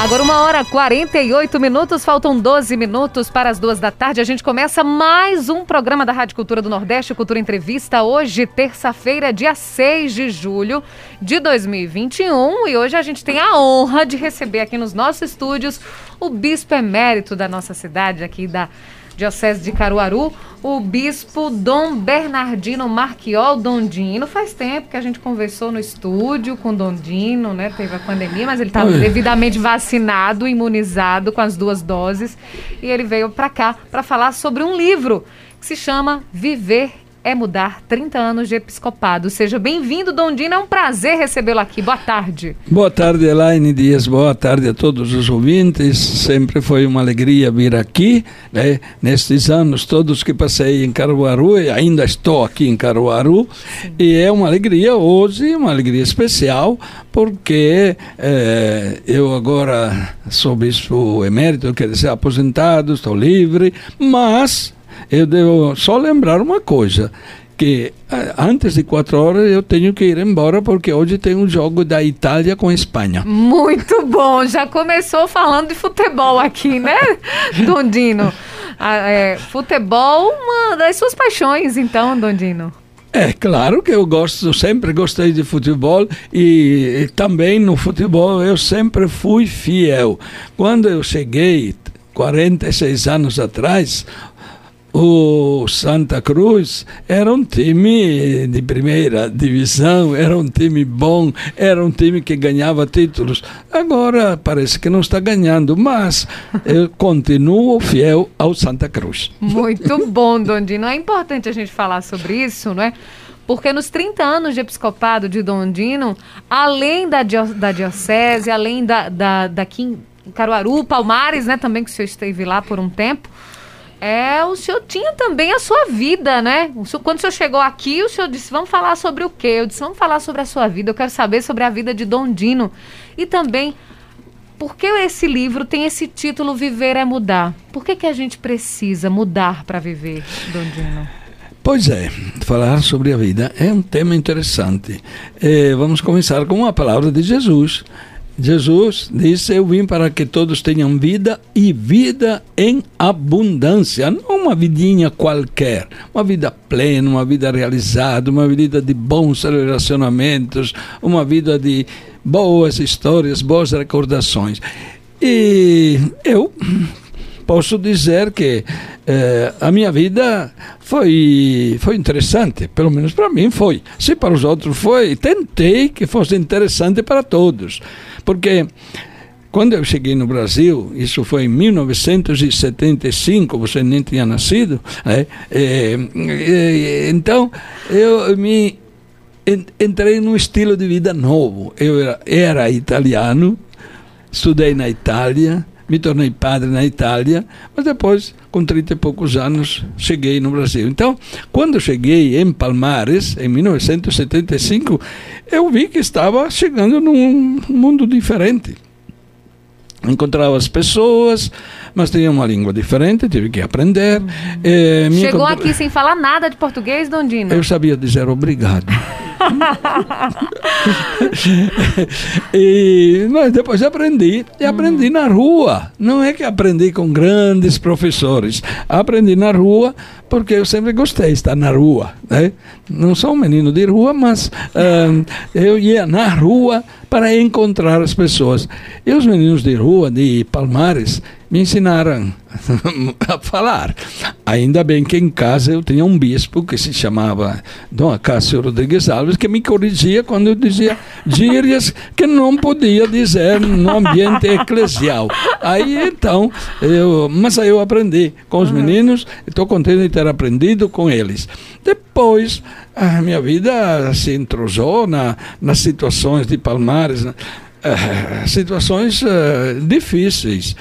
Agora uma hora 48 minutos, faltam 12 minutos para as duas da tarde. A gente começa mais um programa da Rádio Cultura do Nordeste, Cultura Entrevista, hoje, terça-feira, dia 6 de julho de 2021. E hoje a gente tem a honra de receber aqui nos nossos estúdios o bispo emérito da nossa cidade, aqui da Diocese de Caruaru, o bispo Dom Bernardino Marquiol Dondino. Faz tempo que a gente conversou no estúdio com Dondino, né? Teve a pandemia, mas ele estava devidamente vacinado, imunizado com as duas doses. E ele veio para cá para falar sobre um livro que se chama Viver é mudar 30 anos de episcopado. Seja bem-vindo, Dondina. É um prazer recebê-lo aqui. Boa tarde. Boa tarde, Elaine Dias. Boa tarde a todos os ouvintes. Sempre foi uma alegria vir aqui. Né? Nestes anos todos que passei em Caruaru, e ainda estou aqui em Caruaru, Sim. e é uma alegria hoje, uma alegria especial, porque eh, eu agora sou bispo emérito, quer dizer, aposentado, estou livre, mas eu devo só lembrar uma coisa que antes de quatro horas eu tenho que ir embora porque hoje tem um jogo da Itália com a Espanha. Muito bom, já começou falando de futebol aqui, né, Dondino? Ah, é, futebol, uma das suas paixões, então, Dondino. É claro que eu gosto, sempre gostei de futebol e, e também no futebol eu sempre fui fiel. Quando eu cheguei 46 anos atrás, o Santa Cruz era um time de primeira divisão, era um time bom, era um time que ganhava títulos. Agora parece que não está ganhando, mas eu continuo fiel ao Santa Cruz. Muito bom, Dondino. É importante a gente falar sobre isso, não é? Porque nos 30 anos de episcopado de Dondino, além da, da diocese, além da, da, em Caruaru, Palmares, né, também que o senhor esteve lá por um tempo, é, o senhor tinha também a sua vida, né? O senhor, quando o senhor chegou aqui, o senhor disse: vamos falar sobre o quê? Eu disse: vamos falar sobre a sua vida. Eu quero saber sobre a vida de Dondino. E também, por que esse livro tem esse título Viver é Mudar? Por que, que a gente precisa mudar para viver, Dondino? Pois é, falar sobre a vida é um tema interessante. É, vamos começar com uma palavra de Jesus Jesus disse: Eu vim para que todos tenham vida e vida em abundância, não uma vidinha qualquer, uma vida plena, uma vida realizada, uma vida de bons relacionamentos, uma vida de boas histórias, boas recordações. E eu posso dizer que eh, a minha vida foi, foi interessante, pelo menos para mim foi. Se para os outros foi, tentei que fosse interessante para todos. Porque quando eu cheguei no Brasil, isso foi em 1975, você nem tinha nascido, né? é, é, então eu me entrei num estilo de vida novo. Eu era, era italiano, estudei na Itália, me tornei padre na Itália, mas depois, com 30 e poucos anos, cheguei no Brasil. Então, quando cheguei em Palmares, em 1975, eu vi que estava chegando num mundo diferente. Encontrava as pessoas, mas tinha uma língua diferente, tive que aprender. Uhum. É, Chegou aqui sem falar nada de português, Dondino? Eu sabia dizer obrigado. e, mas depois aprendi, e aprendi uhum. na rua. Não é que aprendi com grandes professores, aprendi na rua porque eu sempre gostei de estar na rua. Né? Não sou um menino de rua, mas uh, eu ia na rua para encontrar as pessoas. E os meninos de rua, de Palmares, me ensinaram a falar. Ainda bem que em casa eu tinha um bispo que se chamava Dom Acácio Rodrigues Alves, que me corrigia quando eu dizia gírias que não podia dizer no ambiente eclesial. Aí então, eu, mas aí eu aprendi com os meninos, estou contente de ter aprendido com eles. Depois, a minha vida se entrosou na, nas situações de Palmares, uh, situações uh, difíceis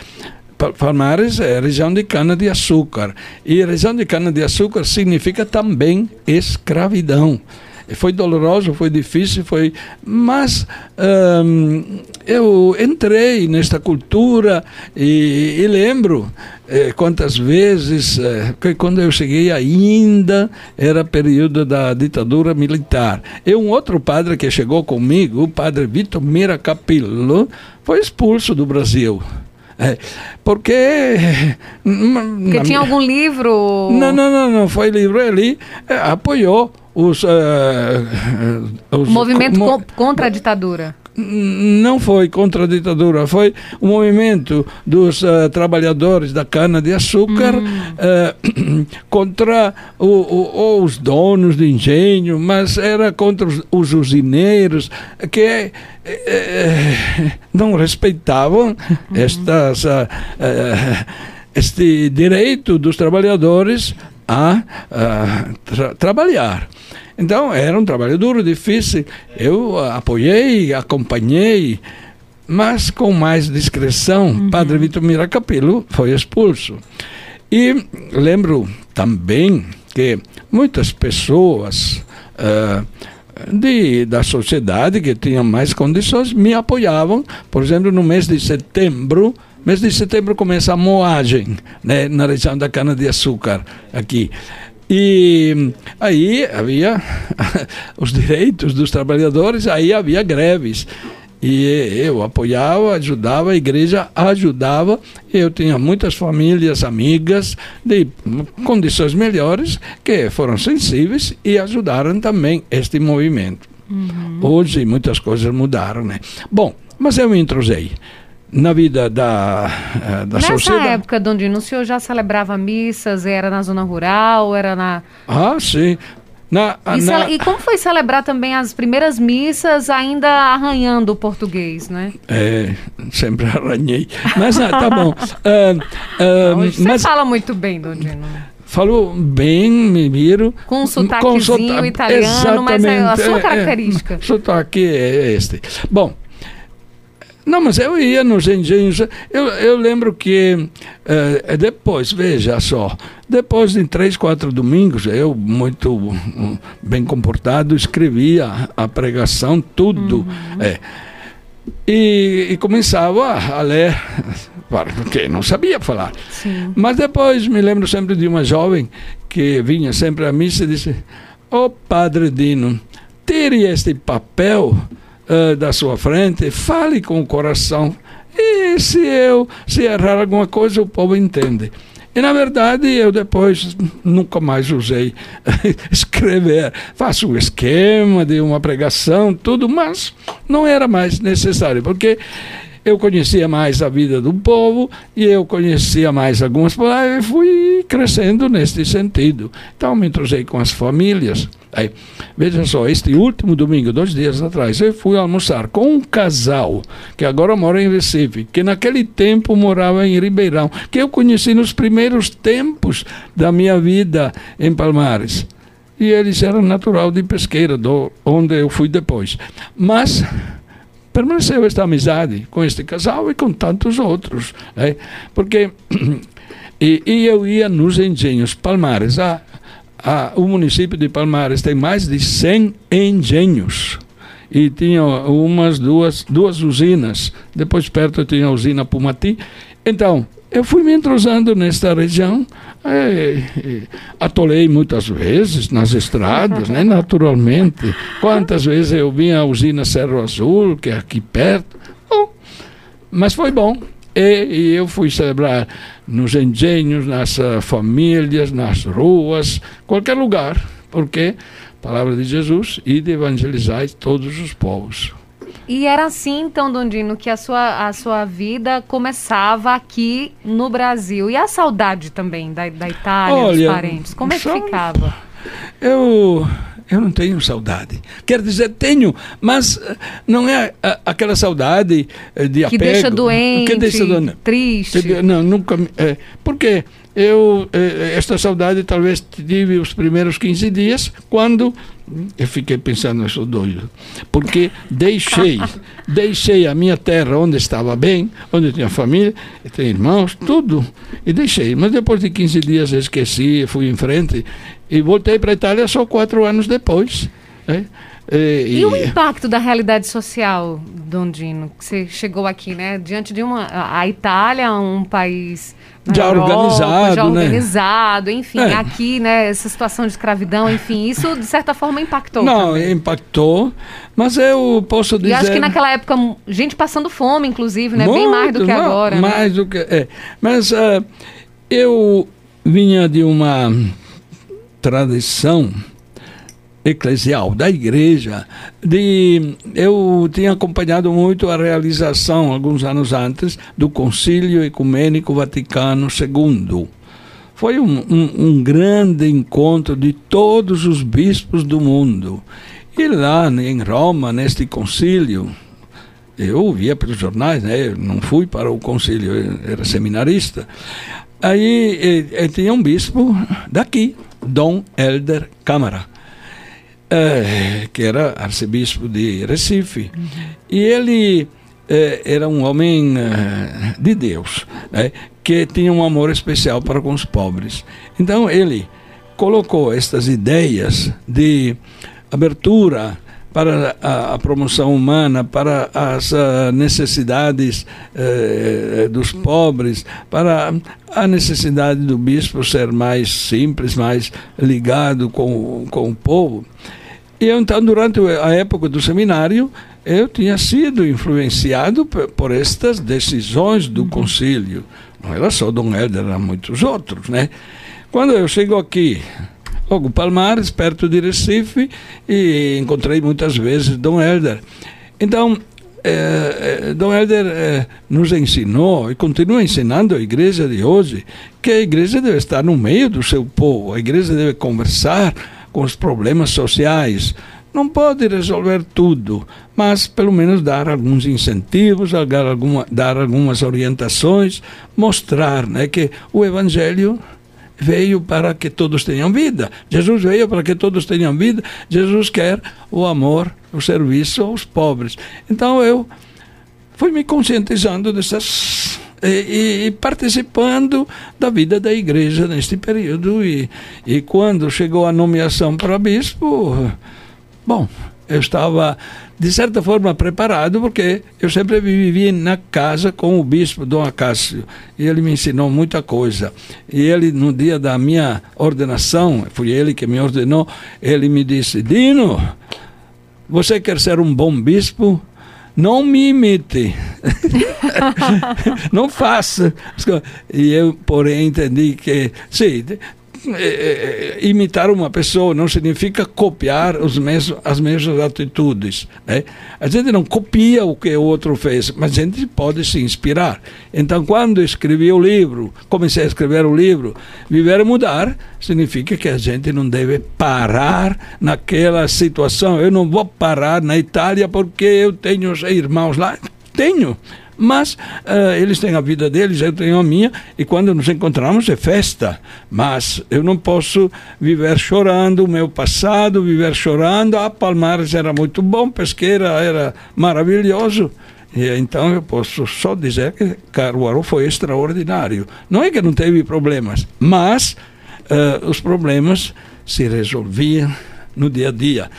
Palmares é região de cana-de-açúcar. E região de cana-de-açúcar significa também escravidão. Foi doloroso, foi difícil, foi. Mas um, eu entrei nesta cultura e, e lembro eh, quantas vezes eh, que quando eu cheguei ainda era período da ditadura militar. E um outro padre que chegou comigo, o padre Vitor Mira Capillo, foi expulso do Brasil. É, porque. Porque tinha algum livro. Não, não, não, não foi livro. Ele é, apoiou os, uh, os. o movimento mo contra a ditadura não foi contra a ditadura, foi o movimento dos uh, trabalhadores da cana-de-açúcar hum. uh, contra o, o, os donos de engenho, mas era contra os, os usineiros que uh, não respeitavam uhum. estas, este direito dos trabalhadores a tra trabalhar. Então, era um trabalho duro, difícil. Eu apoiei, acompanhei, mas com mais discrição. Uhum. Padre Vitor Miracapelo foi expulso. E lembro também que muitas pessoas uh, de, da sociedade que tinham mais condições me apoiavam. Por exemplo, no mês de setembro, mês de setembro começa a moagem né, na região da cana-de-açúcar aqui. E aí havia os direitos dos trabalhadores, aí havia greves. E eu apoiava, ajudava, a igreja ajudava. Eu tinha muitas famílias, amigas de condições melhores que foram sensíveis e ajudaram também este movimento. Uhum. Hoje muitas coisas mudaram, né? Bom, mas eu me entrosei na vida da, eh, da Nessa sociedade. Nessa época, Dondino, o senhor já celebrava missas? Era na zona rural? Era na... Ah, sim. Na, e, na... e, como foi celebrar também as primeiras missas ainda arranhando o português, né? É, sempre arranhei. Mas ah, tá bom. Uh, uh, você mas... fala muito bem, Dondino. Falou bem, me miro. Com um sotaquezinho com italiano, mas é a sua característica. É, é, sotaque é este. Bom, não, mas eu ia nos engenhos. Eu, eu lembro que uh, depois, veja só, depois de três, quatro domingos, eu, muito um, bem comportado, escrevia a pregação, tudo. Uhum. É. E, e, começava a ler, porque não sabia falar. Sim. Mas depois me lembro sempre de uma jovem que vinha sempre à missa e disse: Ô oh, Padre Dino, tire este papel uh, da sua frente, fale com o coração. E se eu se errar alguma coisa, o povo entende. E na verdade eu depois nunca mais usei escrever. Faço um esquema de uma pregação, tudo, mas não era mais necessário, porque eu conhecia mais a vida do povo e eu conhecia mais algumas palavras e fui crescendo neste sentido. Então me entrosei com as famílias. Aí, veja só, este último domingo, dois dias atrás, eu fui almoçar com um casal que agora mora em Recife, que naquele tempo morava em Ribeirão, que eu conheci nos primeiros tempos da minha vida em Palmares. E eles eram natural de Pesqueira, do, onde eu fui depois. Mas permaneceu esta amizade com este casal e com tantos outros. Né? Porque e, e, eu ia nos engenhos Palmares. A, a, o município de Palmares tem mais de 100 engenhos. E tinha umas duas, duas usinas. Depois perto tinha a usina Pumati. Então, eu fui me entrosando nesta região, é, é, atolei muitas vezes nas estradas, né, naturalmente. Quantas vezes eu vim à usina Cerro Azul, que é aqui perto. Bom, mas foi bom. E, e, eu fui celebrar nos engenhos, nas uh, famílias, nas ruas, qualquer lugar, porque palavra de Jesus e de evangelizar todos os povos. E era assim, então, Dondino, que a sua, a sua vida começava aqui no Brasil. E a saudade também da, da Itália, Olha, dos parentes? Como é que ficava? Eu, eu não tenho saudade. Quer dizer, tenho, mas eh, não é aquela saudade eh, de que apego. Deixa doente, que deixa doente, triste. Não, nunca. É, porque eu eh, esta saudade talvez tive os primeiros 15 dias quando eu fiquei pensando eu sou doido porque deixei deixei a minha terra onde estava bem onde eu tinha família tinha irmãos tudo. E deixei. Mas depois de 15 dias esqueci fui em frente e voltei para a Itália só quatro anos depois né? E, e, o impacto da realidade social, Dondino, que você chegou aqui, né? Diante de uma. A Itália, um país. Já Europa, organizado, já né? organizado, enfim, é. aqui, né, essa situação de escravidão, enfim, isso de certa forma impactou. Não, também. impactou, mas eu posso dizer. E acho que naquela época, gente passando fome, inclusive, né? Muito, Bem mais do que não, agora. Né? Mais né? do que. É. Mas uh, eu vinha de uma tradição eclesial, da igreja. De, eu tinha acompanhado muito a realização, alguns anos antes, do Concílio Ecumênico Vaticano II. Foi um, um, um grande encontro de todos os bispos do mundo. E lá em Roma, neste concílio, eu ouvia pelos jornais, né? Eu não fui para o concílio, era seminarista. Aí eh, tinha um bispo daqui, Dom Helder Câmara é, que era arcebispo de Recife. Uhum. E ele é, era um homem é, de Deus, né, que tinha um amor especial para com os pobres. Então ele colocou estas ideias de abertura para a, a promoção humana, para as uh, necessidades uh, dos pobres, para a necessidade do bispo ser mais simples, mais ligado com, com o povo. E então, durante a época do seminário, eu tinha sido influenciado por estas decisões do uhum. concílio. Não era só Dom Helder, eram muitos outros, né? Quando eu chego aqui, logo Palmares, perto de Recife, e encontrei muitas vezes Dom Helder. Então, eh, Dom Helder eh, nos ensinou e continua ensinando a igreja de hoje que a igreja deve estar no meio do seu povo, a igreja deve conversar com os problemas sociais. Não pode resolver tudo, mas pelo menos dar alguns incentivos, dar, alguma, dar algumas orientações, mostrar né, que o Evangelho veio para que todos tenham vida. Jesus veio para que todos tenham vida. Jesus quer o amor, o serviço aos pobres. Então eu fui me conscientizando dessas e, e, participando da vida da igreja neste período. E, e quando chegou a nomeação para bispo, bom, eu estava de certa forma preparado porque eu sempre vivi na casa com o bispo Dom Acácio e ele me ensinou muita coisa e ele no dia da minha ordenação foi ele que me ordenou ele me disse Dino você quer ser um bom bispo não me imite. não faça. E eu, porém, entendi que, sim, é, é, imitar uma pessoa não significa copiar os mesmos, as mesmas atitudes. Né? A gente não copia o que o outro fez, mas a gente pode se inspirar. Então, quando escrevi o livro, comecei a escrever o livro, Viver e Mudar, significa que a gente não deve parar naquela situação. Eu não vou parar na Itália porque eu tenho irmãos lá. Tenho mas uh, eles têm a vida deles, eu tenho a minha, e quando nos encontramos é festa. Mas eu não posso viver chorando o meu passado, viver chorando. Ah, Palmares era muito bom, Pesqueira era maravilhoso. E, então eu posso só dizer que Caruaru foi extraordinário. Não é que não teve problemas, mas uh, os problemas se resolviam no dia a dia.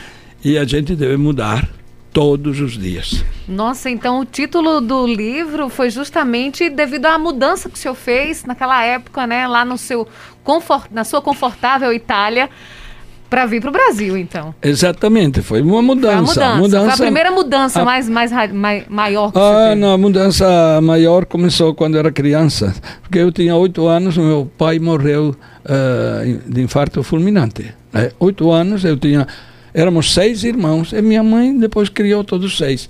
E a gente deve mudar todos os dias. Nossa, então o título do livro foi justamente devido à mudança que o senhor fez naquela época, né, lá no seu confort, na sua confortável Itália para vir para o Brasil, então. Exatamente, foi uma mudança. Foi, a, mudança. mudança foi a primeira mudança a... mais, mais, mais maior que ah, você não, a mudança maior começou quando era criança, porque eu tinha oito anos, meu pai morreu uh, de infarto fulminante. Né? Oito anos, eu tinha Éramos seis irmãos e minha mãe depois criou todos seis.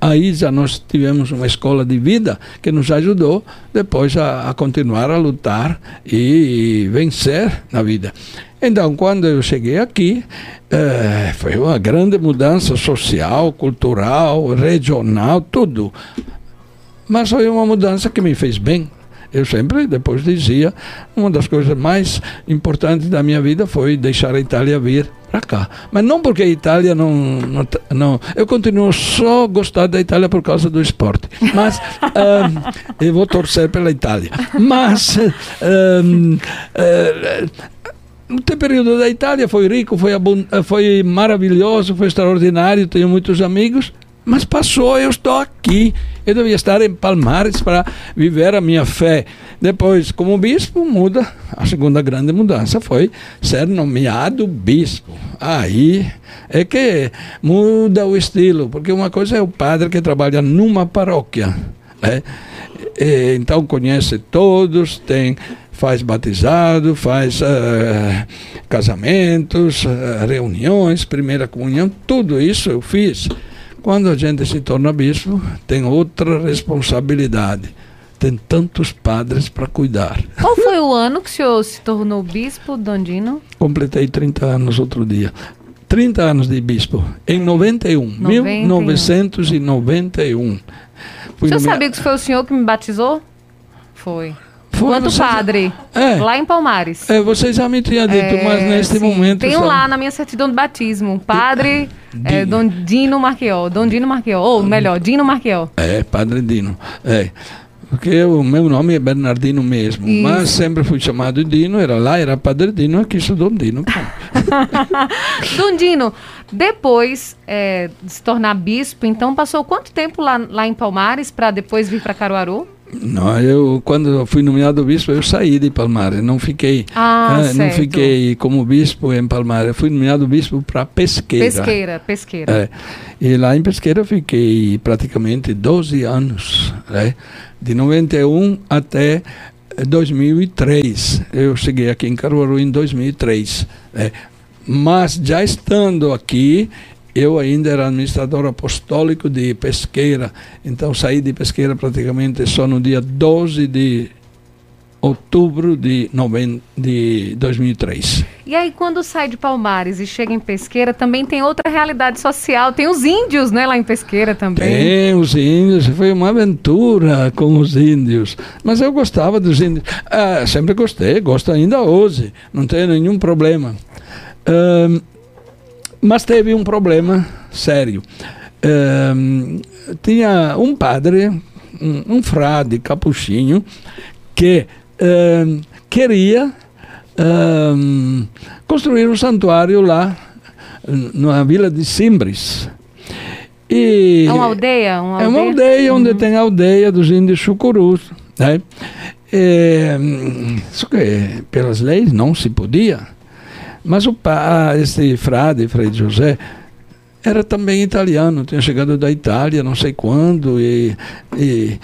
Aí já nós tivemos uma escola de vida que nos ajudou depois a, a continuar a lutar e, e, vencer na vida. Então, quando eu cheguei aqui, eh, foi uma grande mudança social, cultural, regional, tudo. Mas foi uma mudança que me fez bem. Eu sempre depois dizia, uma das coisas mais importantes da minha vida foi deixar a Itália vir para cá. Mas não porque a Itália não, não, não, Eu continuo só gostar da Itália por causa do esporte. Mas um, eu vou torcer pela Itália. Mas um, uh, o período da Itália foi rico, foi, foi maravilhoso, foi extraordinário, tenho muitos amigos. Mas passou, eu estou aqui. Eu devia estar em Palmares para viver a minha fé. Depois, como bispo, muda. A segunda grande mudança foi ser nomeado bispo. Aí é que muda o estilo, porque uma coisa é o padre que trabalha numa paróquia. Né? E, então conhece todos, tem faz batizado, faz uh, casamentos, uh, reuniões, primeira comunhão, tudo isso eu fiz. Quando a gente se torna bispo, tem outra responsabilidade. Tem tantos padres para cuidar. Qual foi o ano que o senhor se tornou bispo, Dondino? Completei 30 anos outro dia. 30 anos de bispo, em 91, 91. 1991. Fui o senhor sabia que foi o senhor que me batizou? Foi. Foi, Quanto padre, é, lá em Palmares. É, você já me tinha dito, é, mas neste sim, momento... Tenho só... lá na minha certidão de batismo, padre é, Dom Dino Marquiol, Dom Dino Marquiol, ou melhor, Dino Marquiol. É, padre Dino, é. Porque o meu nome é Bernardino mesmo, Isso. mas sempre fui chamado Dino, era lá, era Padre Dino, aqui sou Dom Dino. Dom Dino, depois é, de se tornar bispo, então passou quanto tempo lá, lá em Palmares para depois vir para Caruaru? Não, eu quando fui nomeado bispo eu saí de Palmares, não fiquei, ah, eh, não fiquei como bispo em Palmares, eu fui nomeado bispo para Pesqueira. Pesqueira, Pesqueira. É, e lá em Pesqueira fiquei praticamente 12 anos, né? de 91 até 2003. Eu cheguei aqui em Caruaru em 2003. Né? Mas já estando aqui, eu ainda era administrador apostólico de Pesqueira, então saí de Pesqueira praticamente só no dia 12 de outubro de, de 2003. E aí, quando sai de Palmares e chega em Pesqueira, também tem outra realidade social. Tem os índios, né, lá em Pesqueira também. Tem os índios. Foi uma aventura com os índios. Mas eu gostava dos índios. Ah, sempre gostei, gosto ainda hoje. Não tenho nenhum problema. Um, mas teve um problema sério. Um, tinha um padre, um, um frade capuchinho, que um, queria construir um santuário lá na vila de Simbres. E é uma aldeia? Uma é uma aldeia onde uhum. tem a aldeia dos índios chucurus. Né? E, só que pelas leis não se podia. Mas o pa, esse frade, Frei José, era também italiano, tinha chegado da Itália, não sei quando, e, e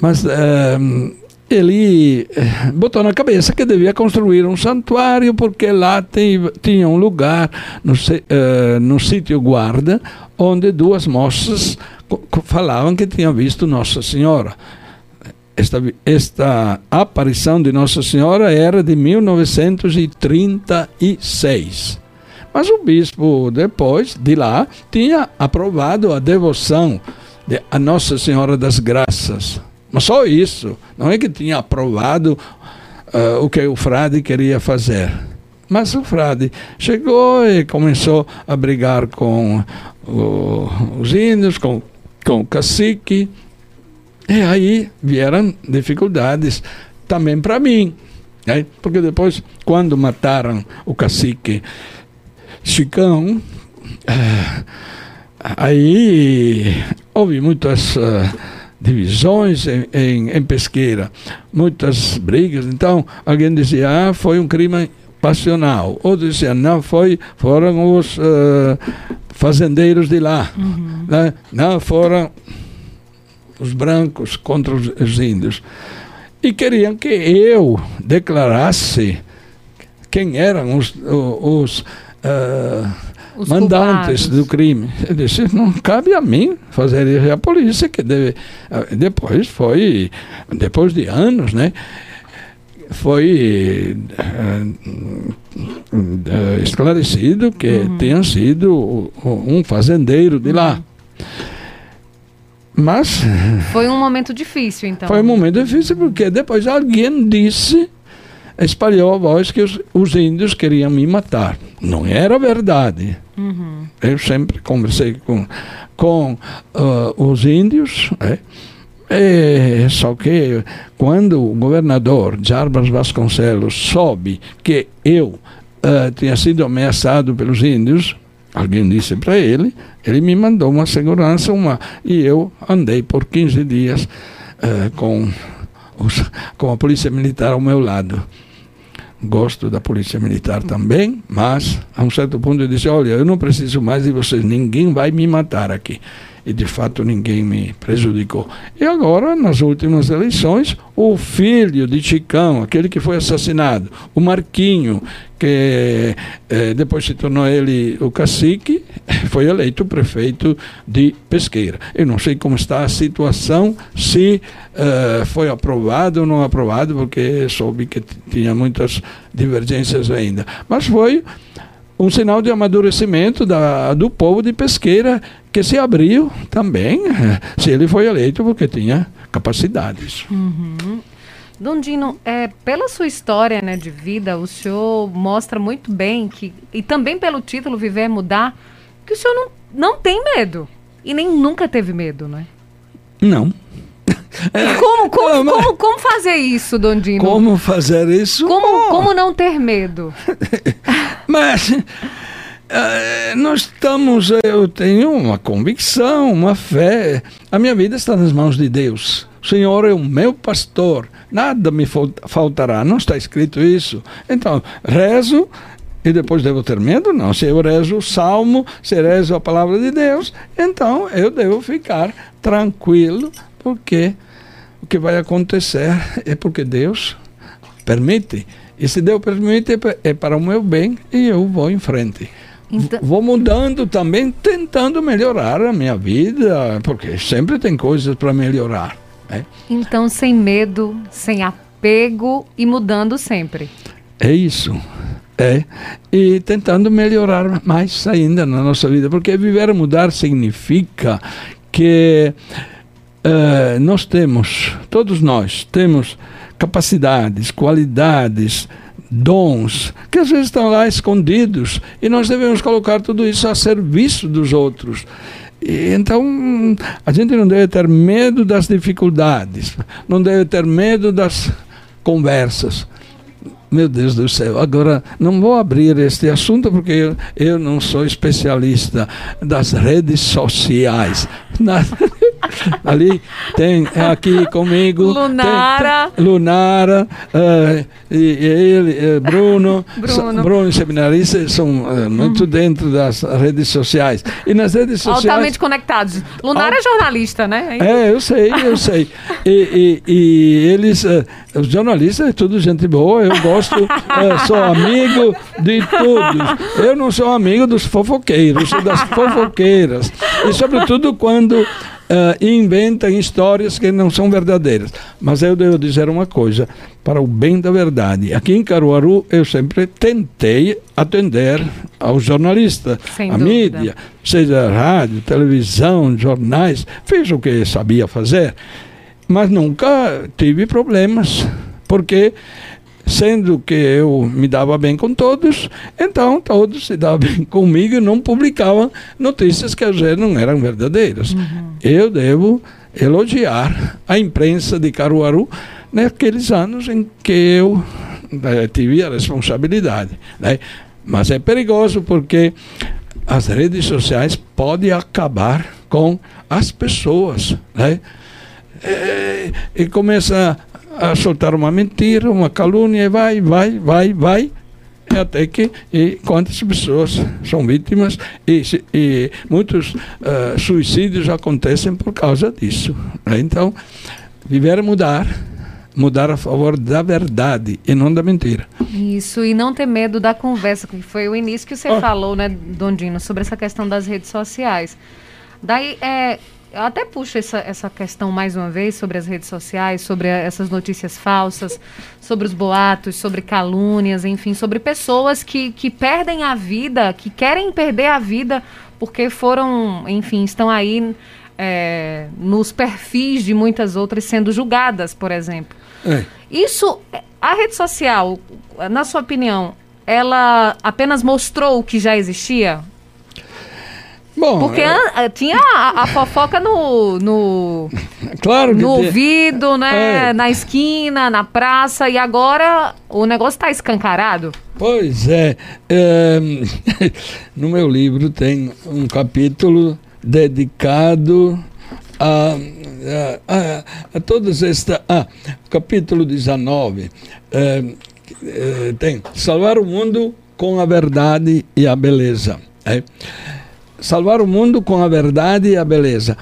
mas uh, ele eh, botou na cabeça que devia construir um santuário porque lá tem, tinha um lugar no, uh, no sítio guarda onde duas moças falavam que tinham visto Nossa Senhora esta, esta aparição de Nossa Senhora era de 1936. Mas o bispo, depois de lá, tinha aprovado a devoção de a Nossa Senhora das Graças. Mas só isso. Não é que tinha aprovado uh, o que o frade queria fazer. Mas o frade chegou e começou a brigar com uh, os índios, com, com o cacique. E aí vieram dificuldades também para mim. Né? Porque depois, quando mataram o cacique Chicão, eh, aí houve muitas uh, divisões em, em, em, pesqueira, muitas brigas. Então, alguém dizia, ah, foi um crime passional. Outro dizia, não, foi, foram os uh, fazendeiros de lá. Uhum. Né? Não, foram os brancos contra os, os índios. E queriam que eu declarasse quem eram os, os, uh, os mandantes culpados. do crime. Eu disse, não cabe a mim fazer isso, é a polícia que deve. Uh, depois foi, depois de anos, né? Foi uh, esclarecido que uhum. tinha sido um fazendeiro de lá. Mas Foi um momento difícil, então. foi um momento difícil porque depois alguém disse, espalhou a voz que os, os índios queriam me matar. Não era verdade. Uhum. Eu sempre conversei com, com ah, os índios, é, é, só que quando o governador Jarbas Vasconcelos soube que eu ah, tinha sido ameaçado pelos índios, alguém disse para ele, ele me mandou uma segurança uma, e eu andei por 15 dias ah, com, os, com a polícia militar ao meu lado. Gosto da polícia militar também, mas a um certo ponto eu disse: Olha, eu não preciso mais de vocês, ninguém vai me matar aqui. E de fato ninguém me prejudicou. E agora, nas últimas eleições, o filho de Chicão, aquele que foi assassinado, o Marquinho, que eh, depois se tornou ele o cacique, foi eleito prefeito de Pesqueira. Eu não sei como está a situação, se eh, foi aprovado ou não aprovado, porque soube que tinha muitas divergências ainda. Mas foi um sinal de amadurecimento da, do povo de Pesqueira que se abriu também, eh, se ele foi eleito porque tinha capacidades. Dom Dino, é, pela sua história né, de vida, o senhor mostra muito bem que, e também pelo título Viver Mudar, que o senhor não, não tem medo. E nem nunca teve medo, né? Não. Como, como, É. Não, mas- como, como fazer isso, Dom Dino? Como fazer isso? Como, Oh, como não ter medo? Mas eh, nós estamos, eu tenho uma convicção, uma fé. A minha vida está nas mãos de Deus. O Senhor é o meu pastor, nada me fal- faltará. Não está escrito isso. Então, rezo e depois devo ter medo? Não. Se eu rezo o salmo, se rezo a palavra de Deus, então eu devo ficar tranquilo, porque o que vai acontecer é porque Deus permite. E se Deus permite, é pa- para o meu bem e eu vou em frente. Então- Vou mudando também, tentando melhorar a minha vida, porque sempre tem coisas para melhorar. né? Então, sem medo, sem apego e mudando sempre. É isso. É. E tentando melhorar mais ainda na nossa vida, porque viver e mudar significa que eh, nós temos, todos nós, temos capacidades, qualidades, dons, que às vezes estão lá escondidos, e nós devemos colocar tudo isso a serviço dos outros. Então, a gente não deve ter medo das dificuldades, não deve ter medo das conversas. Meu Deus do céu, agora não vou abrir este assunto porque eu, eu não sou especialista das redes sociais. Na- ali tem é aqui comigo Lunara. tem- tem Lunara eh, e, e ele eh, Bruno Bruno. Bruno e seminaristas são eh, muito dentro das redes sociais e nas redes sociais Altamente conectados. Lunar é jornalista, né? é, eu sei, eu sei. E, e- e eles, os jornalistas, é tudo gente boa, eu gosto, eh, sou amigo de todos. Eu não sou amigo dos fofoqueiros, sou das fofoqueiras. E, sobretudo, quando eh, inventam histórias que não são verdadeiras. Mas eu devo dizer uma coisa, para o bem da verdade. Aqui em Caruaru, eu sempre tentei atender aos jornalistas, Sem dúvida. mídia seja rádio, televisão, jornais, fiz o que sabia fazer, mas nunca tive problemas, porque sendo que eu me dava bem com todos, então todos se davam bem comigo e não publicavam notícias que às vezes não eram verdadeiras. Eu devo elogiar a imprensa de Caruaru naqueles anos em que eu eh, tive a responsabilidade. Né? Mas é perigoso porque as redes sociais podem acabar com as pessoas. Né? É, e começa a soltar uma mentira, uma calúnia, e vai, vai, vai, vai. Até que e quantas pessoas são vítimas e, e muitos ah, suicídios acontecem por causa disso. né? Então, viver é mudar, mudar a favor da verdade e não da mentira. Isso, e não ter medo da conversa, que foi o início que você Ó. falou, né, Dondino, sobre essa questão das redes sociais. Daí, é, eu até puxo essa, essa questão mais uma vez sobre as redes sociais, sobre a- essas notícias falsas, sobre os boatos, sobre calúnias, enfim, sobre pessoas que, que perdem a vida, que querem perder a vida porque foram, enfim, estão aí é, nos perfis de muitas outras sendo julgadas, por exemplo. É. Isso, a rede social, na sua opinião, ela apenas mostrou o que já existia? Bom, Porque é, an- tinha a, a fofoca no, no, claro no ouvido, né? É. Na esquina, na praça, e agora o negócio está escancarado. Pois é. Ehm, no meu livro tem um capítulo dedicado a, a, a, a todas estas. Ah, capítulo 19. ehm, eh, tem salvar o mundo com a verdade e a beleza. é. Salvar o mundo com a verdade e a beleza.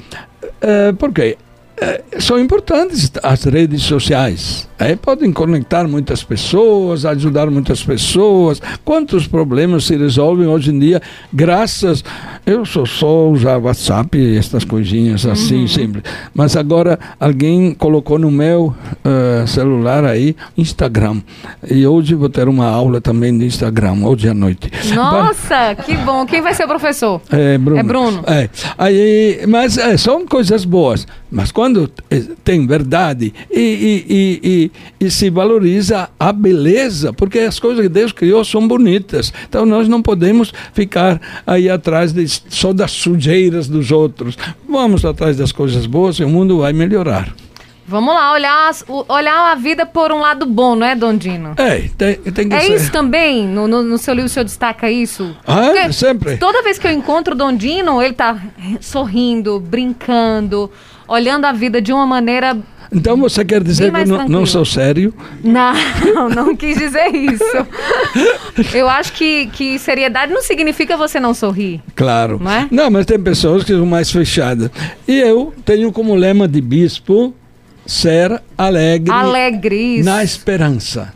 Eh, por quê? Eh, são importantes as redes sociais. eh, podem conectar muitas pessoas, ajudar muitas pessoas. Quantos problemas se resolvem hoje em dia graças. Eu sou só usar WhatsApp e estas coisinhas assim, simples. Mas agora alguém colocou no meu eh, celular aí Instagram. E hoje vou ter uma aula também de Instagram, hoje à noite. Nossa, que bom. Quem vai ser o professor? É Bruno. É Bruno. É. Aí, mas é, são coisas boas. Mas quando eh, tem verdade e, e, e, e, se valoriza a beleza, porque as coisas que Deus criou são bonitas. Então nós não podemos ficar aí atrás de, só das sujeiras dos outros. Vamos atrás das coisas boas e o mundo vai melhorar. Vamos lá, olhar, olhar a vida por um lado bom, não é, Dondino? É, tem, tem que É ser. isso também? No, no, no seu livro o senhor destaca isso? Ah, Porque sempre. Toda vez que eu encontro o Dondino, ele tá sorrindo, brincando, olhando a vida de uma maneira. Então você quer dizer que não, não sou sério? Não, não quis dizer isso. Eu acho que, que seriedade não significa você não sorrir. Claro. Não é? mas tem pessoas que são mais fechadas. E eu tenho como lema de bispo ser alegre Alegre, isso. na esperança.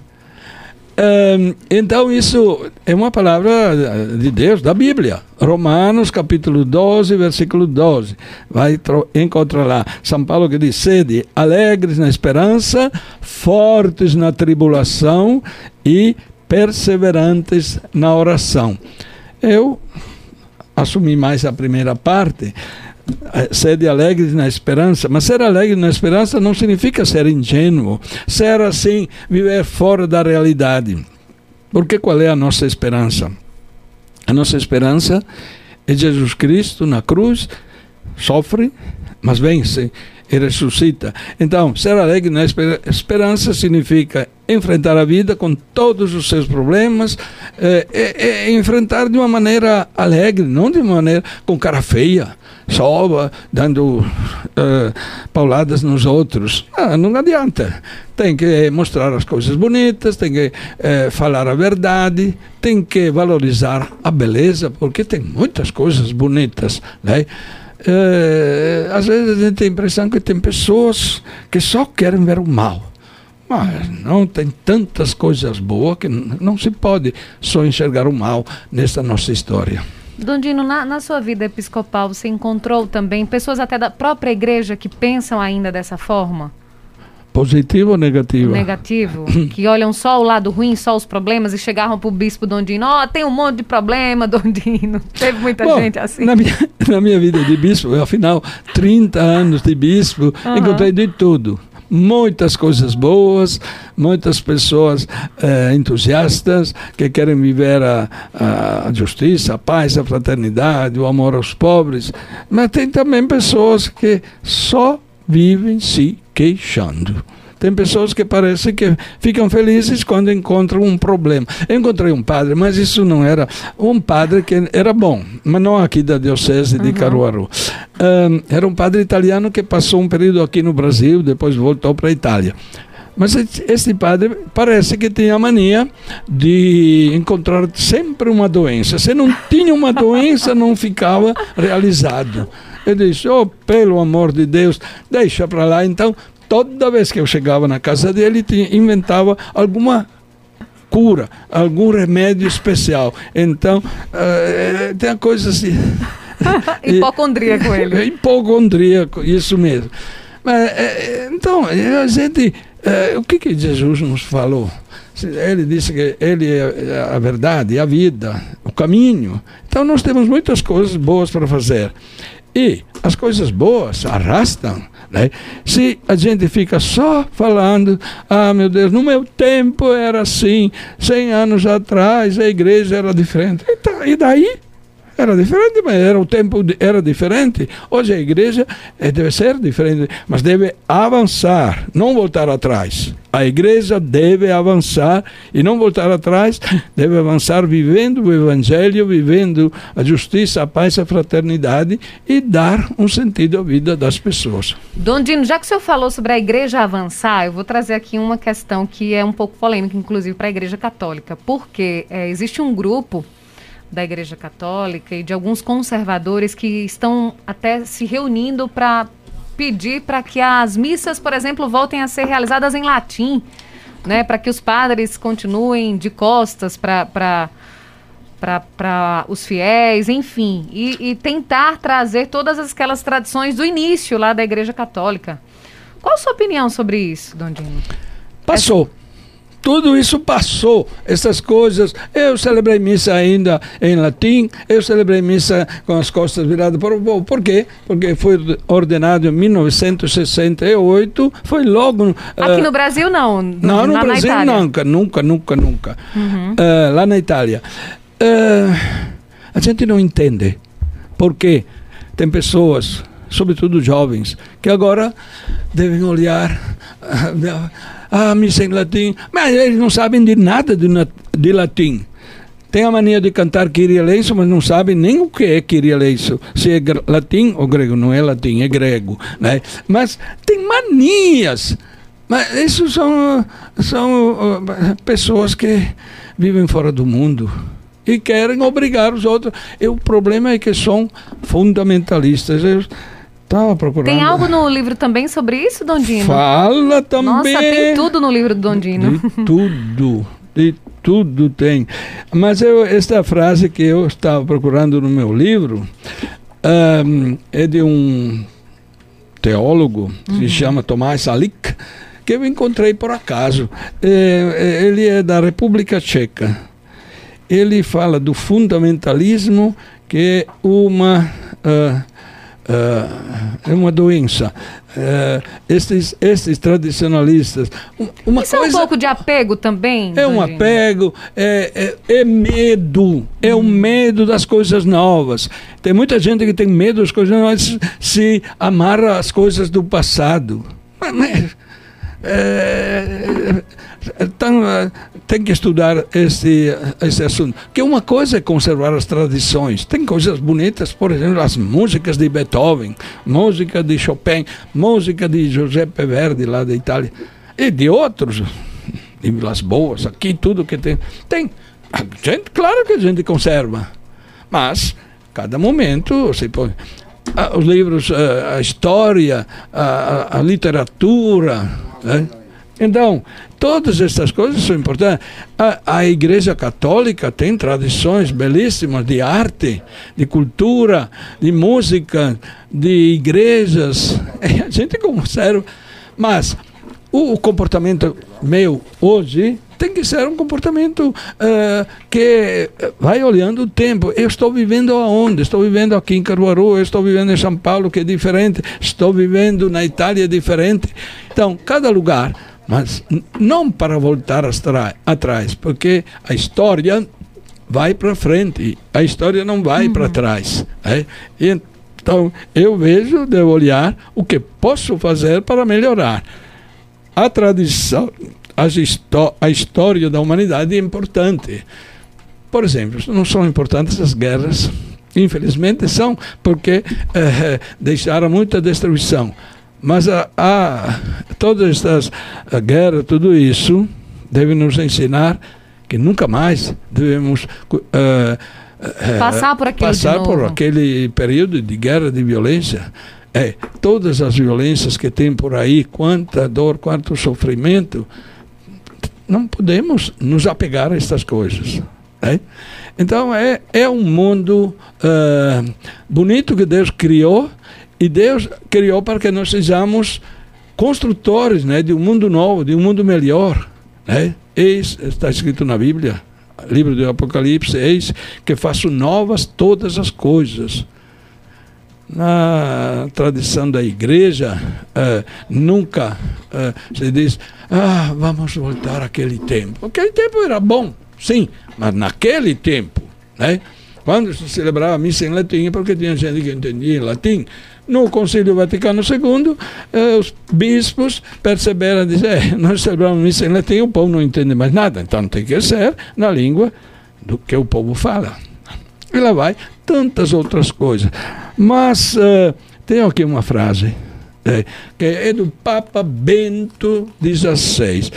Ahn, então, isso é uma palavra eh, de Deus, da Bíblia. Romanos, capítulo 12, versículo 12. Vai encontrar lá. São Paulo que diz: sede alegres na esperança, fortes na tribulação e perseverantes na oração. Eu assumi mais a primeira parte, sede alegre na esperança, mas ser alegre na esperança não significa ser ingênuo, ser assim, viver fora da realidade. Porque qual é a nossa esperança? A nossa esperança é Jesus Cristo na cruz, sofre, mas vence e ressuscita. Então, ser alegre na esper- esperança significa enfrentar a vida com todos os seus problemas, eh, eh, eh, enfrentar de uma maneira alegre, não de uma maneira com cara feia, só dando eh, pauladas nos outros. Ah, não adianta. Tem que mostrar as coisas bonitas, tem que eh, falar a verdade, tem que valorizar a beleza, porque tem muitas coisas bonitas, né? Eh, às vezes a gente tem a impressão que tem pessoas que só querem ver o mal. Mas não tem tantas coisas boas que não se pode só enxergar o mal nesta nossa história. Dondino, na, na sua vida episcopal, você encontrou também pessoas até da própria igreja que pensam ainda dessa forma? Positivo ou negativo? Negativo? que olham só o lado ruim, só os problemas e chegaram pro bispo Dondino, ó, tem um monte de problema, Dondino. Teve muita Bom, gente assim. Na minha, na minha vida de bispo, afinal, 30 anos de bispo, Aham. encontrei de tudo. Muitas coisas boas, muitas pessoas eh, entusiastas que querem viver a, a, a justiça, a paz, a fraternidade, o amor aos pobres. Mas tem também pessoas que só vivem se queixando. Tem pessoas que parecem que ficam felizes quando encontram um problema. Eu encontrei um padre, mas isso não era um padre que era bom, mas não aqui da Diocese de Caruaru. Ahn, era um padre italiano que passou um período aqui no Brasil, depois voltou para a Itália. Mas esse- esse padre parece que tinha a mania de encontrar sempre uma doença. Se não tinha uma doença, não ficava realizado. Eu disse: Oh, pelo amor de Deus, deixa para lá. Então, toda vez que eu chegava na casa dele, tinha, inventava alguma cura, algum remédio especial. Então, eh, tem coisas assim. Hipocondríaco ele. É hipocondríaco, isso mesmo. Mas, é, é, então, é, a gente. é, o que, que Jesus nos falou? Ele disse que Ele é a verdade, a vida, o caminho. Então, nós temos muitas coisas boas para fazer. E as coisas boas arrastam. Né? Se a gente fica só falando, ah, meu Deus, no meu tempo era assim, 100 anos atrás a igreja era diferente. E daí? Era diferente, mas era o tempo era diferente. Hoje a igreja eh, deve ser diferente, mas deve avançar, não voltar atrás. A igreja deve avançar e não voltar atrás, deve avançar vivendo o evangelho, vivendo a justiça, a paz, a fraternidade e dar um sentido à vida das pessoas. Dom Dino, já que o senhor falou sobre a igreja avançar, eu vou trazer aqui uma questão que é um pouco polêmica, inclusive para a igreja católica, porque é, existe um grupo da Igreja Católica e de alguns conservadores que estão até se reunindo para pedir para que as missas, por exemplo, voltem a ser realizadas em latim, né, para que os padres continuem de costas para para os fiéis, enfim, e, e, tentar trazer todas aquelas tradições do início lá da Igreja Católica. Qual a sua opinião sobre isso, Dom Dino? Passou. Tudo isso passou, essas coisas. Eu celebrei missa ainda em latim, eu celebrei missa com as costas viradas para o povo. Por quê? Porque foi ordenado em 1968, foi logo. Aqui uh, no Brasil não? Não, no Brasil nunca, nunca, nunca, nunca. Uhum. Uh, lá na Itália. Uh, a gente não entende. Por quê? Tem pessoas, sobretudo jovens, que agora devem olhar ah, missa em latim. Mas eles não sabem de nada de, de latim. Tem a mania de cantar Kyrie eleison, mas não sabem nem o que é Kyrie eleison. Se é latim ou grego. Não é latim, é grego. Né? Mas tem manias. Mas isso são, são uh, pessoas que vivem fora do mundo e querem obrigar os outros. E o problema é que são fundamentalistas. Estava procurando. Tem algo no livro também sobre isso, Dondino? Fala também. Nossa, tem tudo no livro do Dondino. De tudo. De tudo tem. Mas eu, esta frase que eu estava procurando no meu livro um, é de um teólogo uhum. se chama Tomás Alik, que eu encontrei por acaso. É, é, ele é da República Tcheca. Ele fala do fundamentalismo, que é uma. Uh, é uma doença. Uh, estes, estes tradicionalistas. Uma Isso coisa, é um pouco de apego também? É um apego, é, é, é medo, é hum. o medo das coisas novas. Tem muita gente que tem medo das coisas novas, se amarra às coisas do passado. Mas, é, então, tem que estudar esse, esse assunto. Que uma coisa é conservar as tradições. Tem coisas bonitas, por exemplo, as músicas de Beethoven, música de Chopin, música de Giuseppe Verdi, lá da Itália, e de outros, de Vilas Boas, aqui tudo que tem. Tem. Gente, claro que a gente conserva, mas cada momento você põe. os livros, a, história, a, a literatura. Né? Então, todas essas coisas são importantes. A, a, Igreja Católica tem tradições belíssimas de arte, de cultura, de música, de igrejas. A gente conserva. Mas o comportamento meu hoje tem que ser um comportamento uh, que vai olhando o tempo. Eu estou vivendo aonde? Estou vivendo aqui em Caruaru, eu estou vivendo em São Paulo, que é diferente, estou vivendo na Itália, é diferente. Então, cada lugar mas não para voltar atrás, porque a história vai para frente, a história não vai uhum. para trás. É? Então, eu vejo, devo olhar o que posso fazer para melhorar. A tradição, a história da humanidade é importante. Por exemplo, não são importantes as guerras, infelizmente são, porque eh, deixaram muita destruição. Mas a, a, todas estas a guerra, tudo isso, deve nos ensinar que nunca mais devemos uh, uh, passar, por aquele, passar por aquele período de guerra, de violência. É, todas as violências que tem por aí, quanta dor, quanto sofrimento, não podemos nos apegar a estas coisas. É? Então é, é um mundo uh, bonito que Deus criou e Deus criou para que nós sejamos construtores né, de um mundo novo, de um mundo melhor. Né? Eis, está escrito na Bíblia, livro do Apocalipse, eis que faço novas todas as coisas. na tradição da igreja, eh, nunca eh, se diz, ah, vamos voltar àquele tempo. Aquele tempo era bom, sim, mas naquele tempo, né? quando se celebrava a missa em latim, porque tinha gente que entendia em latim, no Concílio Vaticano II, eh, os bispos perceberam e disseram, eh, nós celebramos missa em latim, o povo não entende mais nada, então tem que ser na língua do que o povo fala. E lá vai tantas outras coisas. Mas uh, tem aqui uma frase é, que é do Papa Bento XVI.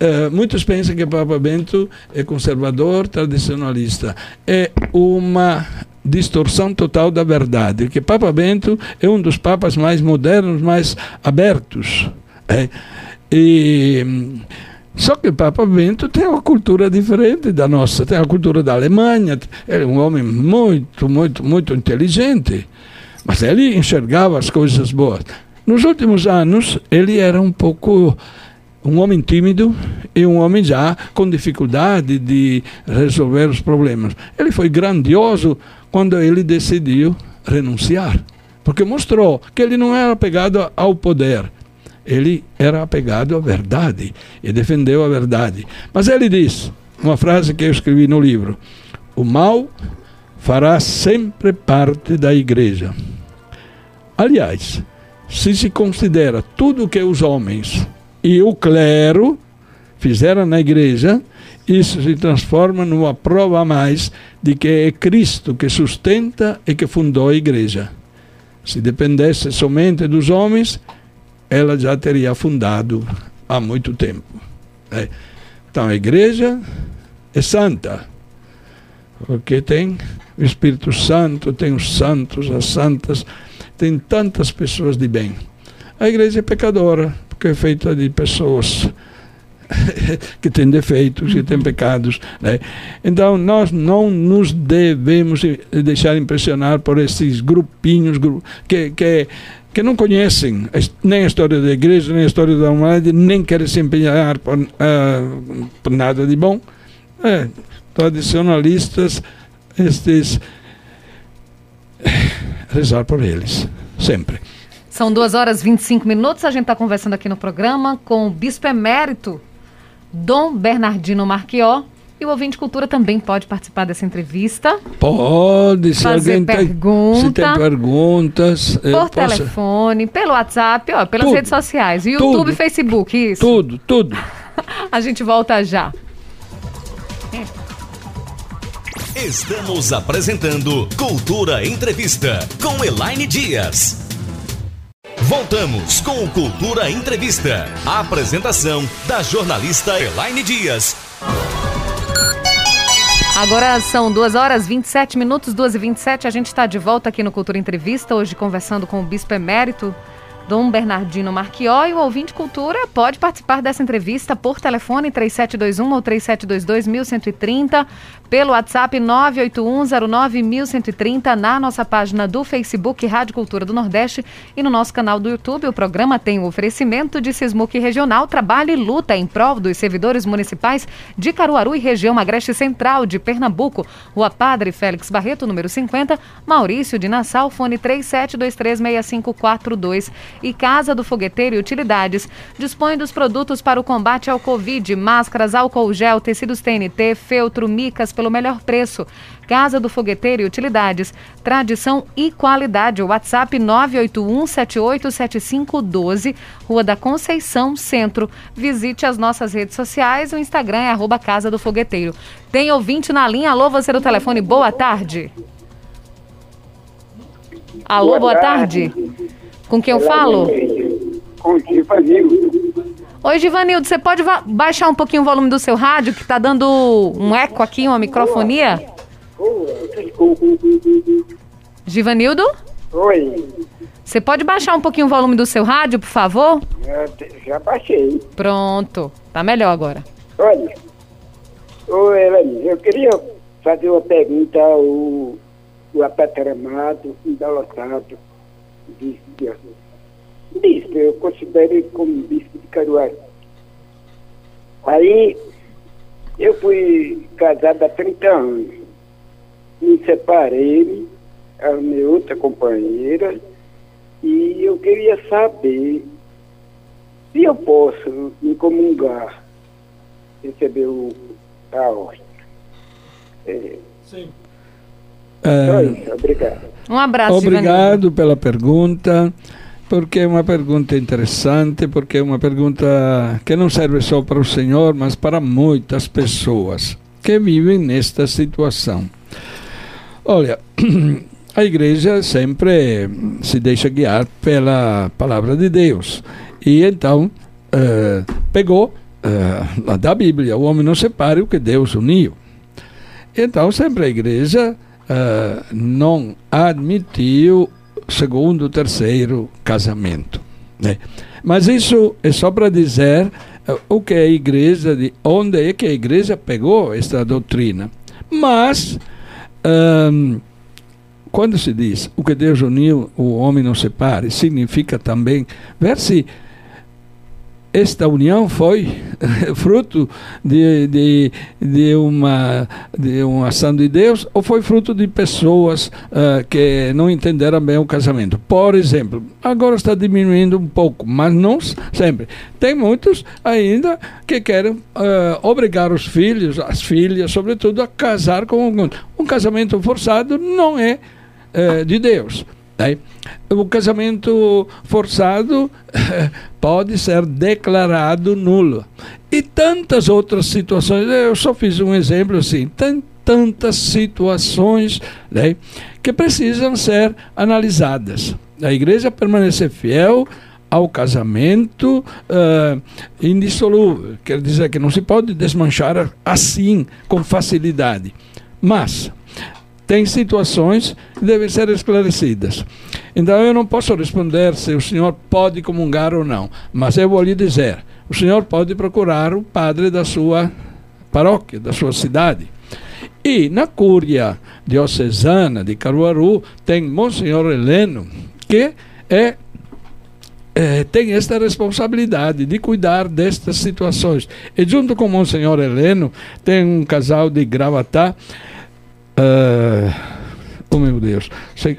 Uh, muitos pensam que o Papa Bento é conservador, tradicionalista. É uma distorção total da verdade, que Papa Bento é um dos papas mais modernos, mais abertos. É. E só que Papa Bento tem uma cultura diferente da nossa, tem a cultura da Alemanha, é um homem muito, muito, muito inteligente, mas ele enxergava as coisas boas. Nos últimos anos, ele era um pouco um homem tímido e um homem já com dificuldade de resolver os problemas. Ele foi grandioso quando ele decidiu renunciar, porque mostrou que ele não era apegado ao poder, ele era apegado à verdade e defendeu a verdade. Mas ele diz, uma frase que eu escrevi no livro: o mal fará sempre parte da igreja. Aliás, se se considera tudo o que os homens e o clero fizeram na igreja, isso se transforma numa prova a mais de que é Cristo que sustenta e que fundou a igreja. Se dependesse somente dos homens, ela já teria fundado há muito tempo. Né? Então a igreja é santa, porque tem o Espírito Santo, tem os santos, as santas, tem tantas pessoas de bem. A igreja é pecadora, porque é feita de pessoas que têm defeitos, que têm pecados. Né? Então, nós não nos devemos deixar impressionar por esses grupinhos que, que que não conhecem nem a história da igreja, nem a história da humanidade, nem querem se empenhar por, uh, por nada de bom. É, tradicionalistas, estes. rezar por eles, sempre. São duas horas e 25 minutos. A gente está conversando aqui no programa com o bispo emérito Dom Bernardino Marquió e o ouvinte cultura também pode participar dessa entrevista. Pode, se fazer alguém pergunta, tem, se tem perguntas. Por telefone, pelo WhatsApp, ó, pelas tudo, redes sociais. YouTube, tudo, Facebook, isso. Tudo, tudo. A gente volta já. Estamos apresentando Cultura Entrevista com Elaine Dias. Voltamos com o Cultura Entrevista. A apresentação da jornalista Elaine Dias. Agora são 2 horas 27 minutos, 2 e 27 A gente está de volta aqui no Cultura Entrevista, hoje conversando com o Bispo Emérito Dom Bernardino Marquió e o ouvinte Cultura pode participar dessa entrevista por telefone 3721 ou 3722 1130, pelo WhatsApp 981091130, na nossa página do Facebook Rádio Cultura do Nordeste e no nosso canal do YouTube. O programa tem o oferecimento de Sismuc Regional, trabalho e luta em prol dos servidores municipais de Caruaru e região Agreste Central de Pernambuco. Rua Padre Félix Barreto, número 50, Maurício de Nassau, fone 37236542 e Casa do Fogueteiro e Utilidades dispõe dos produtos para o combate ao Covid, máscaras, álcool gel, tecidos TNT, feltro, micas pelo melhor preço. Casa do Fogueteiro e Utilidades, tradição e qualidade. WhatsApp 981787512, Rua da Conceição, Centro. Visite as nossas redes sociais, o Instagram é arroba Casa do Fogueteiro. Tem ouvinte na linha, alô, você do telefone, boa tarde. Alô, boa, boa tarde. tarde. Com quem eu falo? Com o Givanildo. Oi, Givanildo, você pode baixar um pouquinho o volume do seu rádio, que está dando um eco aqui, uma microfonia? Givanildo? Oi. Você pode baixar um pouquinho o volume do seu rádio, por favor? já baixei. Pronto, tá melhor agora. Olha, oi, Elaine, eu queria fazer uma pergunta ao, ao apetramado, indalotado bispo Bispo, eu considero ele como bispo de Caruaru. Aí eu fui casado há 30 anos. Me separei a minha outra companheira e eu queria saber se eu posso me comungar, receber o, a hóstia. É, Sim. Só É, isso, obrigado. Um abraço, Obrigado pela pergunta, porque é uma pergunta interessante, porque é uma pergunta que não serve só para o Senhor, mas para muitas pessoas que vivem nesta situação. Olha, a igreja sempre se deixa guiar pela palavra de Deus. E então, eh, pegou eh, da Bíblia: o homem não separe o que Deus uniu. Então, sempre a igreja eh, não admitiu segundo, terceiro casamento. né? Mas isso é só para dizer eh, o que a igreja, de onde é que a igreja pegou esta doutrina. Mas, ahn, quando se diz o que Deus uniu, o homem não separe, significa também ver se esta união foi fruto de, de, de, uma, de uma ação de Deus ou foi fruto de pessoas ah, que não entenderam bem o casamento. Por exemplo, agora está diminuindo um pouco, mas não sempre. Tem muitos ainda que querem ah, obrigar os filhos, as filhas, sobretudo, a casar com um, um casamento forçado não é eh, de Deus. Né? O casamento forçado pode ser declarado nulo. E tantas outras situações, eu só fiz um exemplo assim, tem tantas situações né, que precisam ser analisadas. A igreja permanecer fiel ao casamento eh, indissolúvel, quer dizer que não se pode desmanchar assim, com facilidade. Mas tem situações que devem ser esclarecidas. Então eu não posso responder se o senhor pode comungar ou não, mas eu vou lhe dizer: o senhor pode procurar o padre da sua paróquia, da sua cidade. E na cúria diocesana de Caruaru tem Monsenhor Heleno, que é eh, tem esta responsabilidade de cuidar destas situações. E junto com Monsenhor Heleno, tem um casal de Gravatá, ah, oh meu Deus, sei-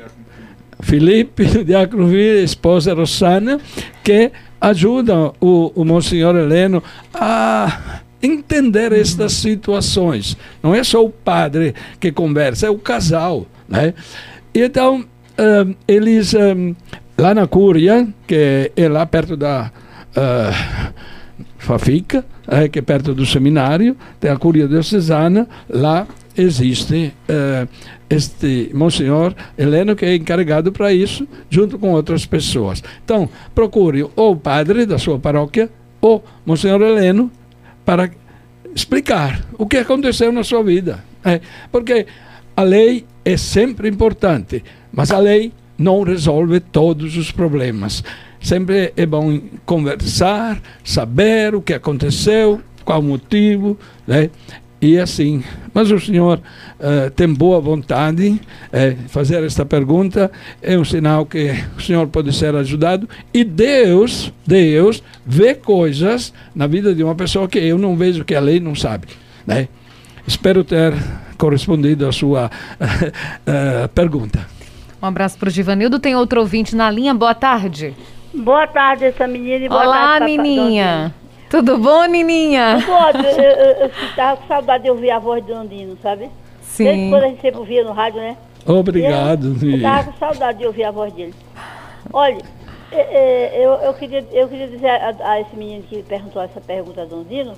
Felipe, Diácono esposa Rosana, que ajudam o, o Monsenhor Heleno a entender estas situações. Não é só o padre que conversa, é o casal. Né? Então, ah, eles, ah, lá na Cúria, que é lá perto da ah, Fafica, eh, que é perto do seminário, tem a Cúria Diocesana, lá existe eh, este Monsenhor Heleno que é encarregado para isso, junto com outras pessoas. Então, procure ou o padre da sua paróquia ou Monsenhor Heleno para explicar o que aconteceu na sua vida. É, porque a lei é sempre importante, mas a lei não resolve todos os problemas. Sempre é bom conversar, saber o que aconteceu, qual o motivo, né? E assim, mas o senhor eh, tem boa vontade eh, fazer esta pergunta é um sinal que o senhor pode ser ajudado e Deus, Deus vê coisas na vida de uma pessoa que eu não vejo que a lei não sabe, né? Espero ter correspondido à sua eh, pergunta. Um abraço para o Givanildo. Tem outro ouvinte na linha. Boa tarde. Boa tarde, essa menina. E boa Olá, tarde, papai- Nininha. Tudo bom, Nininha? Pode, eu, eu, eu estava com saudade de ouvir a voz do Andino, sabe? Desde Sim. quando a gente sempre ouvia no rádio, né? Obrigado. Eu estava com saudade de ouvir a voz dele. Olha, é, é, eu, eu, queria, eu queria dizer a, a esse menino que perguntou essa pergunta do Andino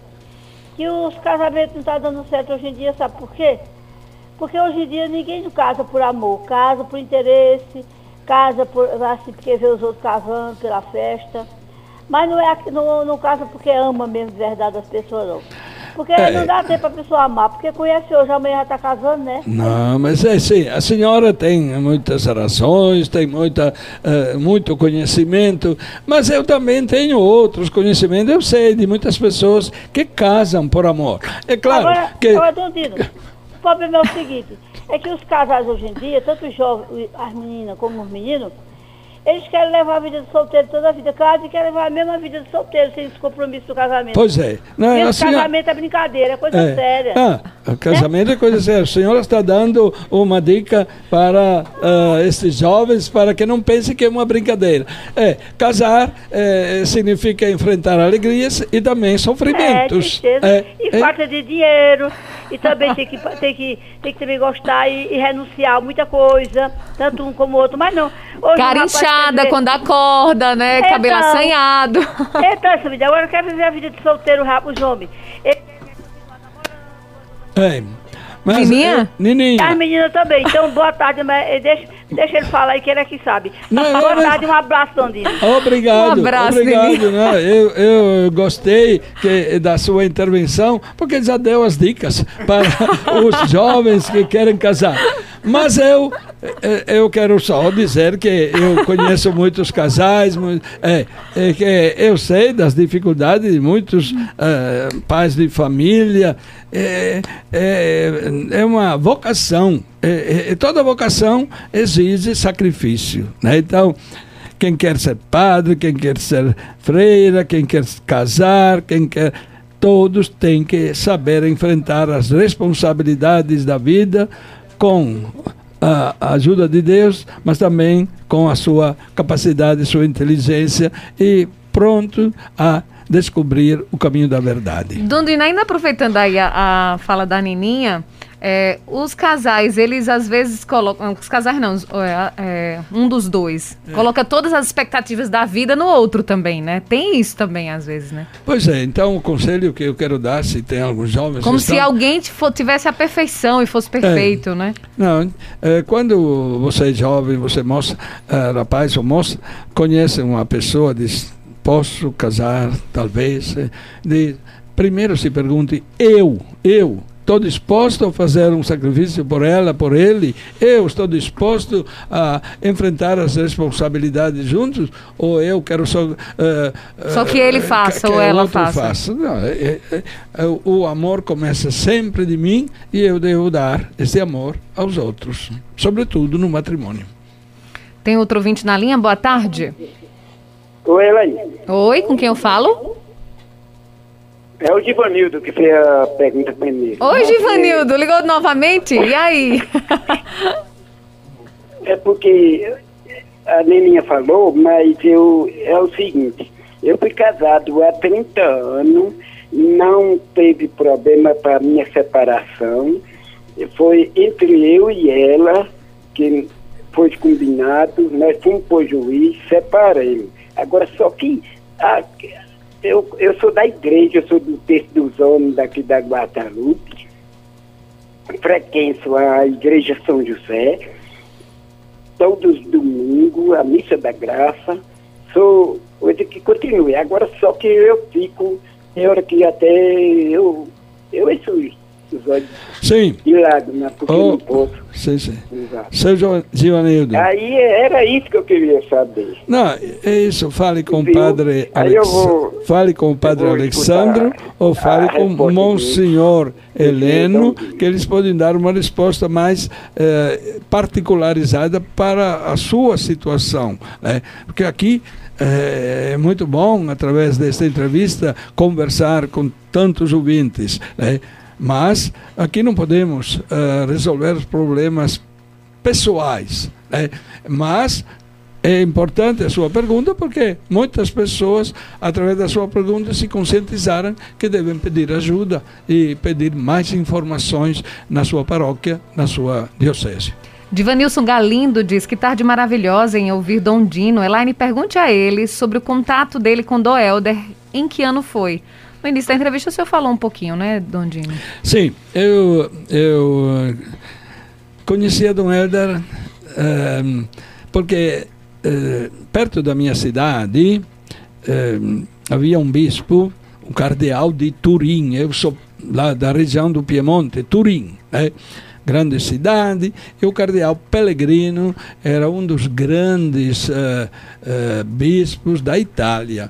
que os casamentos não estão dando certo hoje em dia, sabe por quê? Porque hoje em dia ninguém não casa por amor, casa por interesse, casa por, assim, porque vê os outros casando pela festa. Mas não, é, aqui- não, não casa porque ama mesmo de verdade as pessoas, não. Porque É. não dá tempo para a pessoa amar, porque conhece hoje, amanhã já está casando, né? Não, mas é assim, a senhora tem muitas razões, tem muita, eh, muito conhecimento, mas eu também tenho outros conhecimentos. Eu sei de muitas pessoas que casam por amor. É claro Agora, que. agora, Dondino, o problema é o seguinte, é que os casais hoje em dia, tanto os jovens, as meninas como os meninos, Eles querem levar a vida de solteiro toda a vida. Casa e querem levar a mesma vida de solteiro, sem esse compromisso do casamento. Pois é. Não, Esse senhora- casamento é brincadeira, é coisa É. séria. Ah, o casamento é coisa séria. A senhora está dando uma dica para ah, esses jovens para que não pensem que é uma brincadeira. É, casar eh, significa enfrentar alegrias e também É, sofrimentos. tristeza. É, e é. falta de dinheiro. E também tem que, tem que, tem que também gostar e, e renunciar a muita coisa, tanto um como o outro. Mas não. Hoje, Cara o rapaz quer inchada viver- quando acorda, né? Então. Cabelo assanhado. Então, essa vida, agora quer viver a vida de solteiro rápido, os homens. E É. Mas, Nininha? eh, Nininha. as meninas também. Então, boa tarde, mas eh, deixa, deixa ele falar aí, que ele é que sabe. Não, boa mas- tarde, um abraço, Dondinho. Obrigado, Um abraço, obrigado. Né? Eu, eu gostei que, da sua intervenção, porque já deu as dicas para os jovens que querem casar. Mas eu, eh, eu quero só dizer que eu conheço muitos casais, é, é que eu sei das dificuldades de muitos eh, pais de família. É, é, é uma vocação. É, é- toda vocação exige sacrifício. Né? Então, quem quer ser padre, quem quer ser freira, quem quer casar, quem quer. Todos têm que saber enfrentar as responsabilidades da vida com a ajuda de Deus, mas também com a sua capacidade, sua inteligência e pronto a descobrir o caminho da verdade. Dondina, ainda aproveitando aí a, a fala da Nininha, é, os casais, eles às vezes colocam. Os casais não, é, é, um dos dois. Coloca todas as expectativas da vida no outro também, né? Tem isso também, às vezes, né? Pois é, então o conselho que eu quero dar, se tem alguns jovens. Como se estão- alguém tivesse a perfeição e fosse perfeito, né? Não, é, quando você é jovem, você mostra, é, rapaz ou moça, conhece uma pessoa, diz, posso casar, talvez. é, diz, primeiro se pergunte, eu, eu, estou disposto a fazer um sacrifício por ela, por ele? Eu estou disposto a enfrentar as responsabilidades juntos? Ou eu quero só... é, Só que ele faça que- ou que ela outro faça. Não, é- é- é, o amor começa sempre de mim e eu devo dar esse amor aos outros, sobretudo no matrimônio. Tem outro ouvinte na linha? Boa tarde. Oi, Elaine. Oi, com quem eu falo? É o Givanildo que fez a pergunta primeiro. Oi, Givanildo, ligou novamente? E aí? É porque a Neninha falou, mas eu é o seguinte, eu fui casado há 30 anos, não teve problema para minha separação. Foi entre eu e ela que foi combinado, nós fomos para o juiz, separamos. Agora só que a- eu, eu sou da igreja, eu sou do texto dos homens daqui da Guadalupe, frequento a igreja São José todos os domingos, a missa da graça. Sou coisa que continue. Agora só que eu fico, tem hora que até eu, eu encho olhos Sim, de lágrimas, porque Oh. não posso. sim, sim. Exato. Seu Givanildo. Aí era isso que eu queria saber. Não, é isso. Fale com o padre Alex... vou- Fale com o padre Alexandro ou fale com dele. Monsenhor Heleno, que eles podem dar uma resposta mais eh, particularizada para a sua situação. Né? Porque aqui eh, é muito bom, através desta entrevista, conversar com tantos ouvintes. Né? Mas aqui não podemos eh, resolver os problemas pessoais. Né? Mas é importante a sua pergunta porque muitas pessoas, através da sua pergunta, se conscientizaram que devem pedir ajuda e pedir mais informações na sua paróquia, na sua diocese. Divanilson Galindo diz que tarde maravilhosa em ouvir Dom Dino. Elaine, pergunte a ele sobre o contato dele com Do Helder. Em que ano foi? No início da entrevista o senhor falou um pouquinho, né, Dom Dino? Sim, eu, eu eh, conhecia Dom Helder eh, porque eh, perto da minha cidade havia um bispo, um cardeal de Turim. Eu sou lá da região do Piemonte, Turim. né? grande cidade, e o cardeal Pellegrino era um dos grandes bispos da Itália.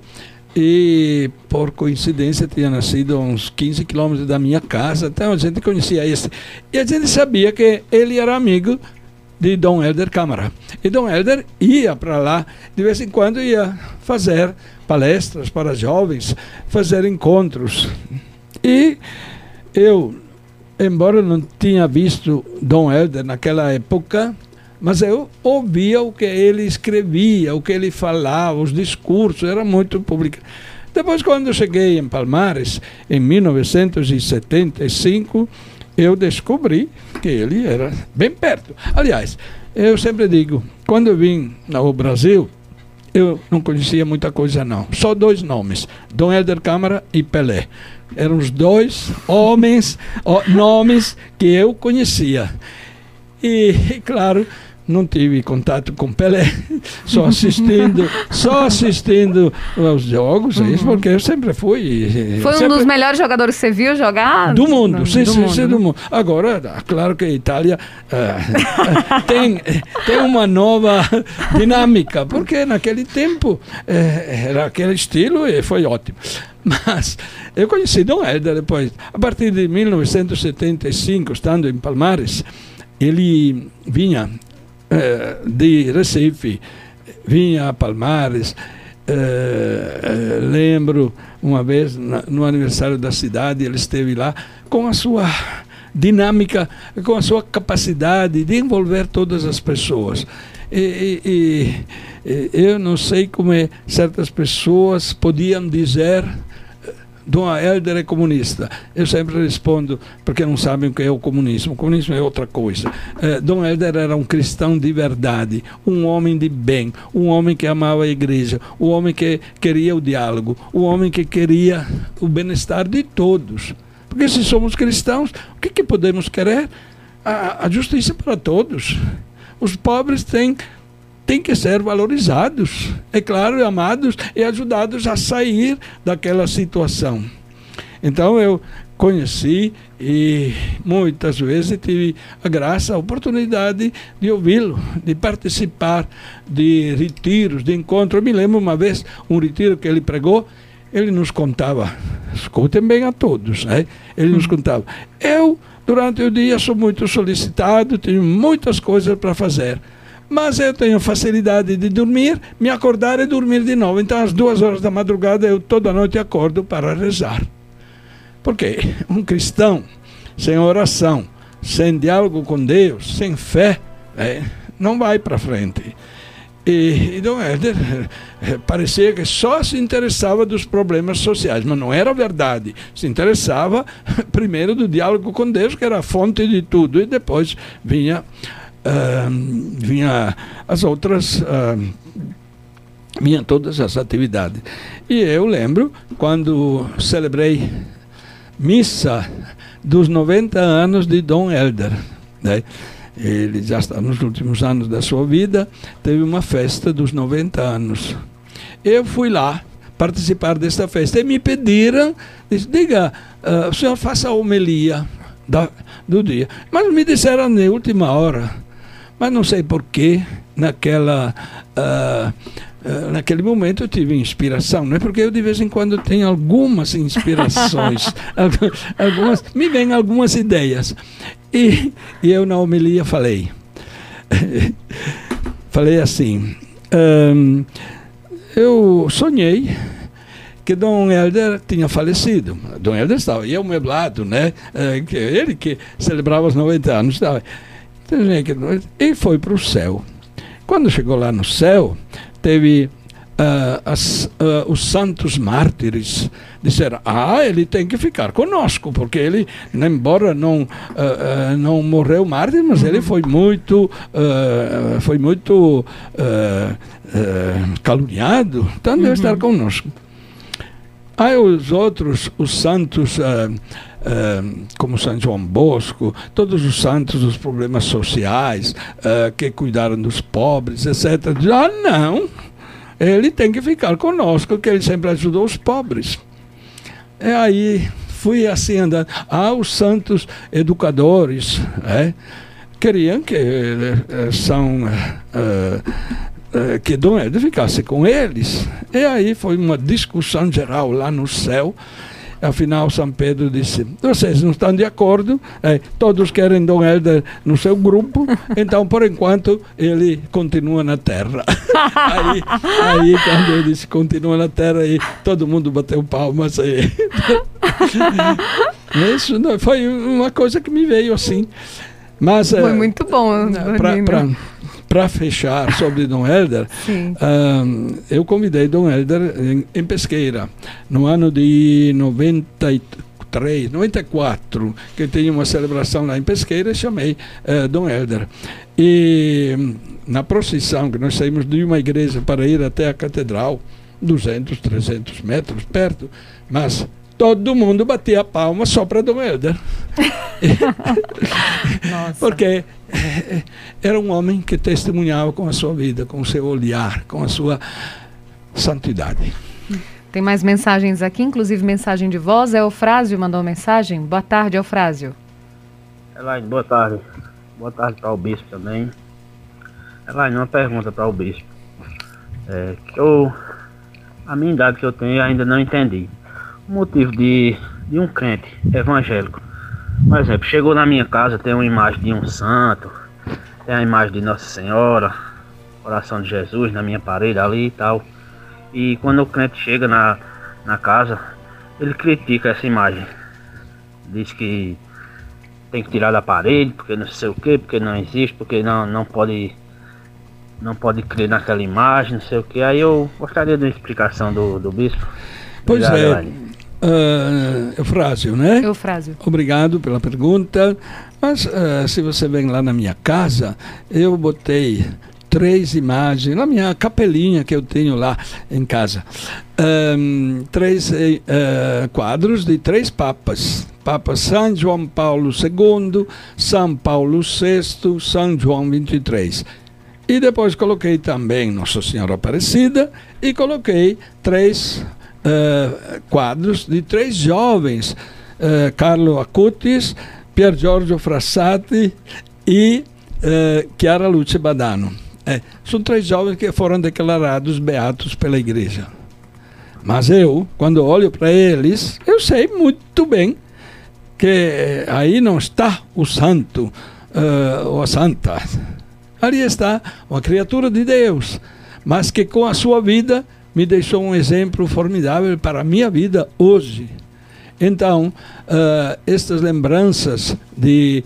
E, por coincidência, tinha nascido a uns 15 quilômetros da minha casa, então a gente conhecia esse. E a gente sabia que ele era amigo de Dom Helder Câmara. E Dom Helder ia para lá, de vez em quando ia fazer palestras para jovens, fazer encontros. E eu, embora não tinha visto Dom Helder naquela época, mas eu ouvia o que ele escrevia, o que ele falava, os discursos, era muito publicado. Depois, quando cheguei em Palmares, em 1975, eu descobri que ele era bem perto. Aliás, eu sempre digo, quando eu vim ao Brasil, eu não conhecia muita coisa não. Só dois nomes, Dom Helder Câmara e Pelé. Eram os dois homens, nomes que eu conhecia. E, claro, não tive contato com Pelé, só assistindo, só assistindo aos jogos, uhum. isso porque eu sempre fui. Foi sempre... um dos melhores jogadores que você viu jogar? Do mundo, não, sim, do sim, mundo. sim, do mundo. Agora, claro que a Itália uh, tem, tem uma nova dinâmica, porque naquele tempo uh, era aquele estilo e foi ótimo. Mas eu conheci Dom Helder depois, a partir de 1975, estando em Palmares, ele vinha eh, de Recife, vinha a Palmares. Eh, lembro uma vez no aniversário da cidade, ele esteve lá com a sua dinâmica, com a sua capacidade de envolver todas as pessoas. E, e, e eu não sei como é, certas pessoas podiam dizer Dom Helder é comunista. Eu sempre respondo, porque não sabem o que é o comunismo. O comunismo é outra coisa. Eh, Dom Helder era um cristão de verdade, um homem de bem, um homem que amava a igreja, um homem que queria o diálogo, um homem que queria o bem-estar de todos. Porque se somos cristãos, o que, que podemos querer? A, a justiça para todos. Os pobres têm têm que ser valorizados, é claro, amados e ajudados a sair daquela situação. Então eu conheci e muitas vezes tive a graça, a oportunidade de ouvi-lo, de participar de retiros, de encontros. Eu me lembro uma vez um retiro que ele pregou, ele nos contava, escutem bem a todos, né? ele nos contava, eu durante o dia sou muito solicitado, tenho muitas coisas para fazer mas eu tenho facilidade de dormir, me acordar e dormir de novo. Então, às duas horas da madrugada, eu toda noite acordo para rezar. Porque um cristão sem oração, sem diálogo com Deus, sem fé, é, não vai para frente. E, e Dom Helder é, parecia que só se interessava dos problemas sociais, mas não era verdade. Se interessava primeiro do diálogo com Deus, que era a fonte de tudo, e depois vinha uh, vinha as outras. Uh, vinha todas as atividades. E eu lembro quando celebrei missa dos 90 anos de Dom Helder. Né? Ele já está nos últimos anos da sua vida, teve uma festa dos 90 anos. Eu fui lá participar desta festa e me pediram, disse, diga, uh, o senhor faça a homilia da, do dia. Mas me disseram na última hora, mas não sei porquê, naquela. Uh, Uh, naquele momento eu tive inspiração, não é porque eu de vez em quando tenho algumas inspirações, algumas, me vêm algumas ideias. E, e eu na homilia falei, falei assim, um, eu sonhei que Dom Helder tinha falecido. Dom Helder estava, e eu meblado, né? Que ele que celebrava os 90 anos estava. E foi para o céu. Quando chegou lá no céu, teve uh, as, uh, os santos mártires disseram: Ah, ele tem que ficar conosco, porque ele, embora não, uh, não morreu mártir, mas ele foi muito, foi muito caluniado, então deve uhum. estar conosco. Aí os outros, os santos uh, como São João Bosco, todos os santos dos problemas sociais, uh, que cuidaram dos pobres, etc. Ah, não, ele tem que ficar conosco, porque ele sempre ajudou os pobres. E aí fui assim andando. Ah, os santos educadores, é, queriam que uh, são que Dom Helder ficasse com eles. E aí foi uma discussão geral lá no céu Afinal, São Pedro disse: vocês não estão de acordo, é, todos querem Dom Helder no seu grupo, então, por enquanto, ele continua na Terra. aí, aí, quando ele disse continua na Terra, aí todo mundo bateu palmas. Aí. Isso não, foi uma coisa que me veio assim. Mas, foi é, muito bom. Para fechar sobre Dom Helder, um, eu convidei Dom Helder em, em Pesqueira, no ano de 93, 94, que tinha uma celebração lá em Pesqueira, chamei uh, Dom Helder. E na procissão, que nós saímos de uma igreja para ir até a catedral, 200, 300 metros perto, mas todo mundo batia palma só para Dom Helder. Porque eh, era um homem que testemunhava com a sua vida, com o seu olhar, com a sua santidade. Tem mais mensagens aqui, inclusive mensagem de voz. É Eufrásio mandou mensagem. Boa tarde, Eufrásio. Elaine, boa tarde. Boa tarde para o bispo também. Elaine, uma pergunta para o bispo. É, que eu, a minha idade que eu tenho ainda não entendi motivo de, de um crente evangélico. Por exemplo, chegou na minha casa, tem uma imagem de um santo, tem a imagem de Nossa Senhora, coração de Jesus na minha parede ali e tal. E quando o crente chega na, na casa, ele critica essa imagem. Diz que tem que tirar da parede, porque não sei o que, porque não existe, porque não, não pode não pode crer naquela imagem, não sei o que. Aí eu gostaria de uma explicação do, do bispo. Pois Obrigado, é. Uh, Eufrásio, né? Eufrásio. Obrigado pela pergunta. Mas uh, se você vem lá na minha casa, eu botei três imagens, na minha capelinha que eu tenho lá em casa. Um, três uh, quadros de três papas. Papa São João Paulo II, São Paulo VI, São João 23. E depois coloquei também Nossa Senhora Aparecida e coloquei três uh, quadros de três jovens, uh, Carlo Acutis, Pier Giorgio Frassati e uh, Chiara Luce Badano. É, são três jovens que foram declarados beatos pela igreja. Mas eu, quando olho para eles, eu sei muito bem que aí não está o santo uh, ou a santa. Ali está uma criatura de Deus, mas que com a sua vida me deixou um exemplo formidável para a minha vida hoje. Então, uh, estas lembranças de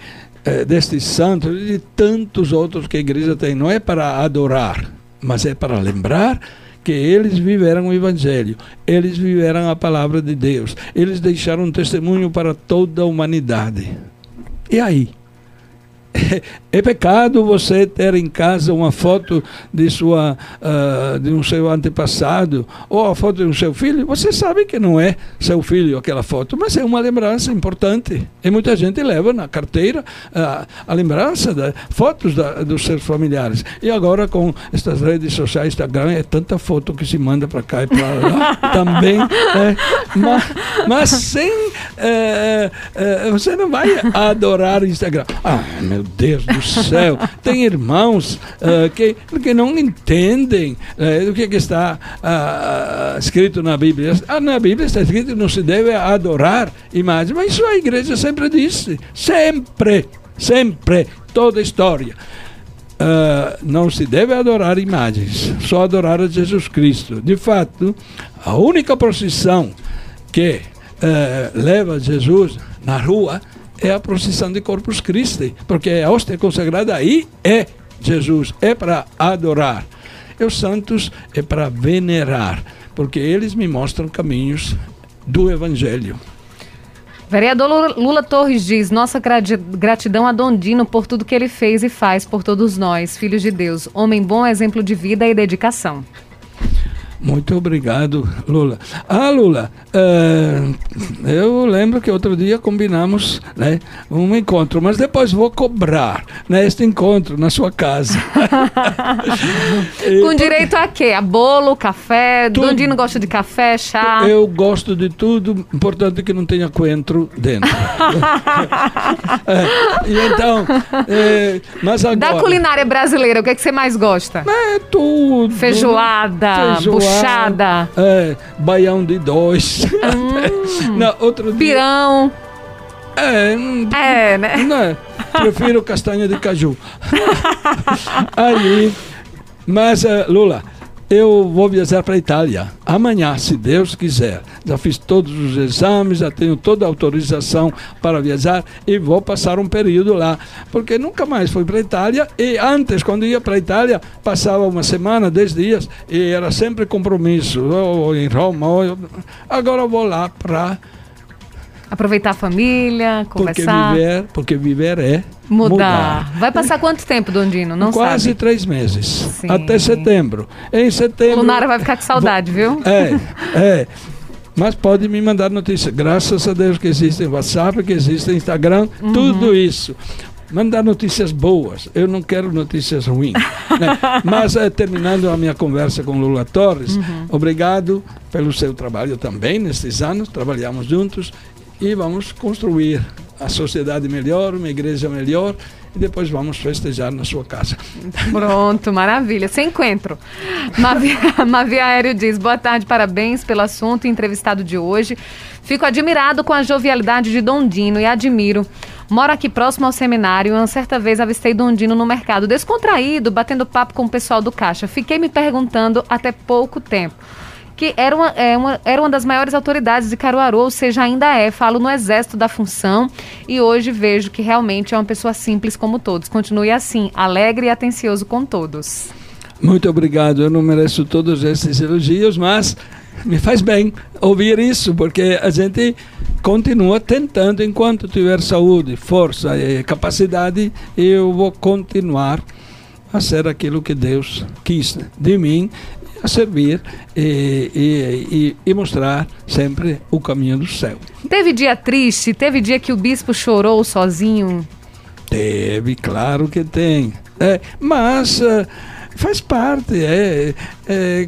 uh, destes santos e de tantos outros que a igreja tem, não é para adorar, mas é para lembrar que eles viveram o Evangelho, eles viveram a palavra de Deus, eles deixaram um testemunho para toda a humanidade. E aí? É pecado você ter em casa uma foto de sua uh, de um seu antepassado ou a foto de um seu filho. Você sabe que não é seu filho aquela foto, mas é uma lembrança importante. E muita gente leva na carteira uh, a lembrança de fotos da, dos seus familiares. E agora com estas redes sociais, Instagram, é tanta foto que se manda para cá e para lá também. É, mas, mas sem uh, você não vai adorar o Instagram. Ah, meu Deus do céu, tem irmãos uh, que, que não entendem uh, o que, que está uh, escrito na Bíblia. Ah, na Bíblia está escrito que não se deve adorar imagens, mas isso a igreja sempre disse. Sempre, sempre, toda a história. Uh, não se deve adorar imagens, só adorar a Jesus Cristo. De fato, a única procissão que uh, leva Jesus na rua é a procissão de Corpus Christi, porque a hóstia consagrada aí é Jesus, é para adorar. E os santos é para venerar, porque eles me mostram caminhos do Evangelho. Vereador Lula Torres diz: Nossa gratidão a Dondino por tudo que ele fez e faz por todos nós, filhos de Deus. Homem bom, exemplo de vida e dedicação. Muito obrigado, Lula. Ah, Lula, uh, eu lembro que outro dia combinamos né, um encontro, mas depois vou cobrar né, este encontro na sua casa. Com direito a quê? A bolo, café? Tudo. Dondino gosta de café, chá? Eu gosto de tudo, importante que não tenha coentro dentro. é, e então, é, mas agora... Da culinária brasileira, o que, é que você mais gosta? É tudo. Feijoada, feijoada Buchada. É, baião de dois. Não, outro dia. Pirão. É, hum, É, né? não é. Prefiro castanha de caju. Aí, mas, eh, Lula, eu vou viajar para a Itália amanhã, se Deus quiser. Já fiz todos os exames, já tenho toda a autorização para viajar e vou passar um período lá. Porque nunca mais fui para a Itália e antes, quando ia para a Itália, passava uma semana, dez dias e era sempre compromisso, ou em Roma. Ou... Agora vou lá para Aproveitar a família, porque conversar, viver, porque viver é mudar. Vai passar quanto tempo, Dondino? Não Quase sabe. três meses. Sim. Até setembro. Em setembro. Lunara vai ficar com saudade, viu? É, é. Mas pode me mandar notícia. Graças a Deus que existe WhatsApp, que existe Instagram, Uhum. tudo isso. Mandar notícias boas. Eu não quero notícias ruins. né? Mas eh, terminando a minha conversa com Lula Torres, Uhum. obrigado pelo seu trabalho também nestes anos. Trabalhamos juntos e vamos construir a sociedade melhor, uma igreja melhor e depois vamos festejar na sua casa. Pronto, maravilha. Sem encontro. Mavi, Mavi Aéreo diz: boa tarde, parabéns pelo assunto entrevistado de hoje. Fico admirado com a jovialidade de Dondino e admiro. Moro aqui próximo ao seminário e uma certa vez avistei Dondino no mercado, descontraído, batendo papo com o pessoal do caixa. Fiquei me perguntando até pouco tempo. Que era uma, é uma, era uma das maiores autoridades de Caruaru, ou seja, ainda é. Falo no exército da função e hoje vejo que realmente é uma pessoa simples como todos. Continue assim, alegre e atencioso com todos. Muito obrigado. Eu não mereço todos esses elogios, mas me faz bem ouvir isso, porque a gente continua tentando, enquanto tiver saúde, força e capacidade, eu vou continuar a ser aquilo que Deus quis de mim, a servir e, e, e, mostrar sempre o caminho do céu. Teve dia triste? Teve dia que o bispo chorou sozinho? Teve, claro que tem. É, mas eh, faz parte, é, é,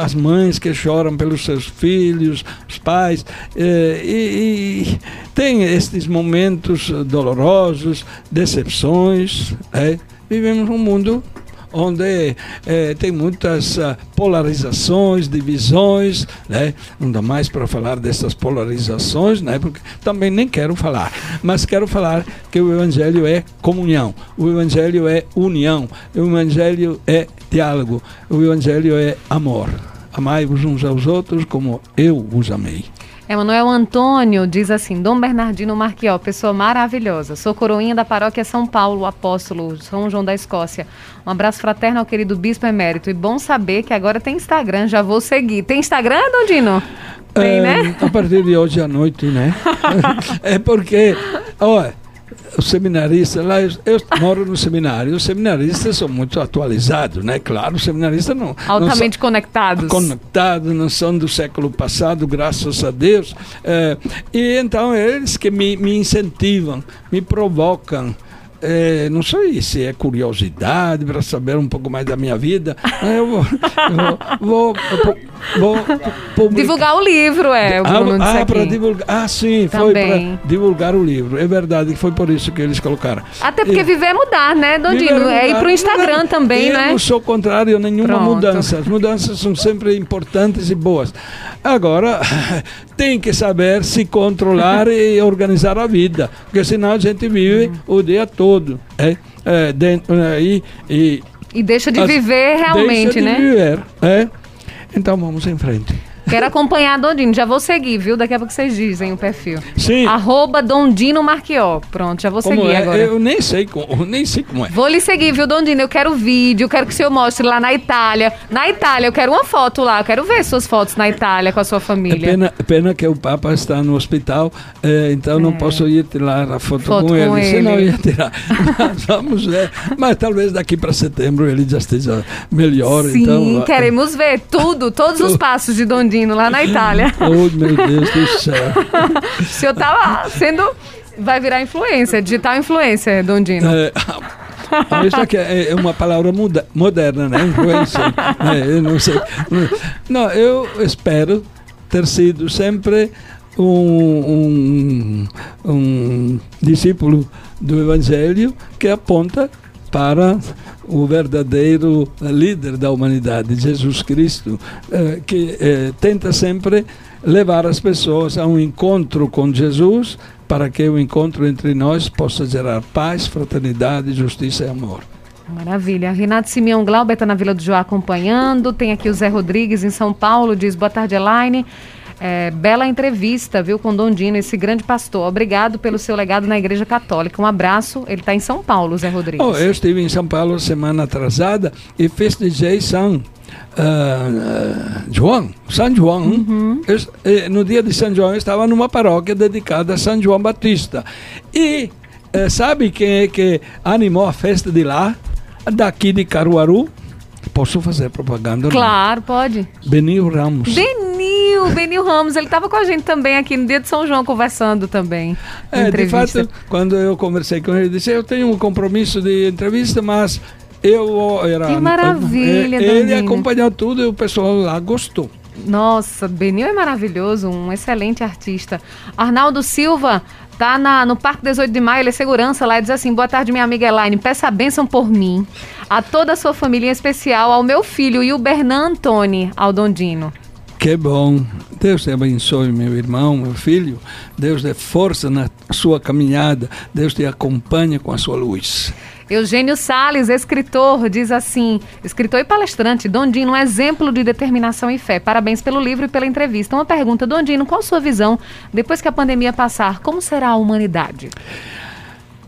as mães que choram pelos seus filhos, os pais, é, e, e tem estes momentos dolorosos, decepções. É. Vivemos num mundo onde eh, tem muitas ah, polarizações, divisões, né? Não dá mais para falar dessas polarizações, né? Porque também nem quero falar, mas quero falar que o evangelho é comunhão, o evangelho é união, o evangelho é diálogo, o evangelho é amor. Amai-vos uns aos outros como eu vos amei. Emanuel Antônio diz assim: Dom Bernardino Marquió, pessoa maravilhosa. Sou coroinha da paróquia São Paulo, apóstolo São João da Escócia. Um abraço fraterno ao querido bispo emérito. E bom saber que agora tem Instagram, já vou seguir. Tem Instagram, Dondino? Tem, É, né? A partir de hoje à noite, né? é porque, olha, os seminaristas lá, eu, eu moro no seminário, os seminaristas são muito atualizados, né? Claro, os seminaristas não. Altamente não conectados. conectados, não são do século passado, graças a Deus. É, e então eles que me, me incentivam, me provocam. É, não sei se é curiosidade para saber um pouco mais da minha vida. Eu vou, eu vou, vou, vou. Divulgar o livro, é, o Bruno disse Ah, ah, para divulgar. Ah, sim, foi Também. para divulgar o livro. É verdade, foi por isso que eles colocaram. Até porque E- viver é mudar, né, Dondino? Viver É ir mudar. pro Instagram Não, também, eu né? não sou contrário a nenhuma Pronto. mudança. As mudanças são sempre importantes e boas. Agora, tem que saber se controlar e organizar a vida. Porque senão a gente vive o dia todo. É, é, dentro, é, e, e E deixa de as- viver realmente, deixa de né? Viver, é. Então vamos em frente. Quero acompanhar Dondino. Já vou seguir, viu? Daqui a pouco vocês dizem o perfil. Sim. Arroba Dondino Marquió. Pronto, já vou Como seguir é? agora. Eu nem sei como, nem sei como é. Vou lhe seguir, viu, Dondino? Eu quero vídeo, eu quero que o senhor mostre lá na Itália. Na Itália, eu quero uma foto lá. Eu quero ver suas fotos na Itália com a sua É família. pena, pena que o Papa está no hospital, eh, então não posso ir tirar a foto, É. Foto com, com ele, senão ele. ia tirar. Mas vamos ver. Mas talvez daqui para setembro ele já esteja melhor. Sim, então, queremos ver tudo, todos os passos de Dondino lá na Itália. Oh, meu Deus do céu. o senhor lá sendo. Vai virar influência, digital influencer, Dondino. É, ah, isso aqui é é uma palavra muda- moderna, né? Influência. É, eu não sei. Não, eu espero ter sido sempre um, um, um discípulo do Evangelho que aponta para o verdadeiro líder da humanidade, Jesus Cristo, eh, que eh, tenta sempre levar as pessoas a um encontro com Jesus para que o encontro entre nós possa gerar paz, fraternidade, justiça e amor. Maravilha. Renato Simeão Glauber está na Vila do Joá acompanhando. Tem aqui o Zé Rodrigues em São Paulo, diz boa tarde, Elaine. É, bela entrevista, viu, com Dondino, esse grande pastor. Obrigado pelo seu legado na Igreja Católica. Um abraço. Ele está em São Paulo, Zé Rodrigues. Oh, eu estive em São Paulo semana atrasada e festejei São uh, uh, João, São João. Uhum. Eu, eh, no dia de São João eu estava numa paróquia dedicada a São João Batista. E uh, sabe quem é que animou a festa de lá? Daqui de Caruaru? Posso fazer propaganda? Claro, não? pode. Benil Ramos. Benil, Benil Ramos, ele estava com a gente também aqui no dia de São João conversando também. É, de fato, quando eu conversei com ele, ele disse: Eu tenho um compromisso de entrevista, mas eu era. Que maravilha, Ele Dandina. acompanhou tudo e o pessoal lá gostou. Nossa, Benil é maravilhoso, um excelente artista. Arnaldo Silva, Tá na, no Parque 18 de Maio, ele é segurança lá e diz assim: Boa tarde, minha amiga Elaine. Peça a bênção por mim, a toda a sua família, em especial ao meu filho e o Bernan Antoni Aldondino. Que bom. Deus te abençoe, meu irmão, meu filho. Deus dê força na sua caminhada. Deus te acompanhe com a sua luz. Eugênio Sales, escritor, diz assim: escritor e palestrante, Dondino, um exemplo de determinação e fé. Parabéns pelo livro e pela entrevista. Uma pergunta, Dondino, qual sua visão depois que a pandemia passar? Como será a humanidade?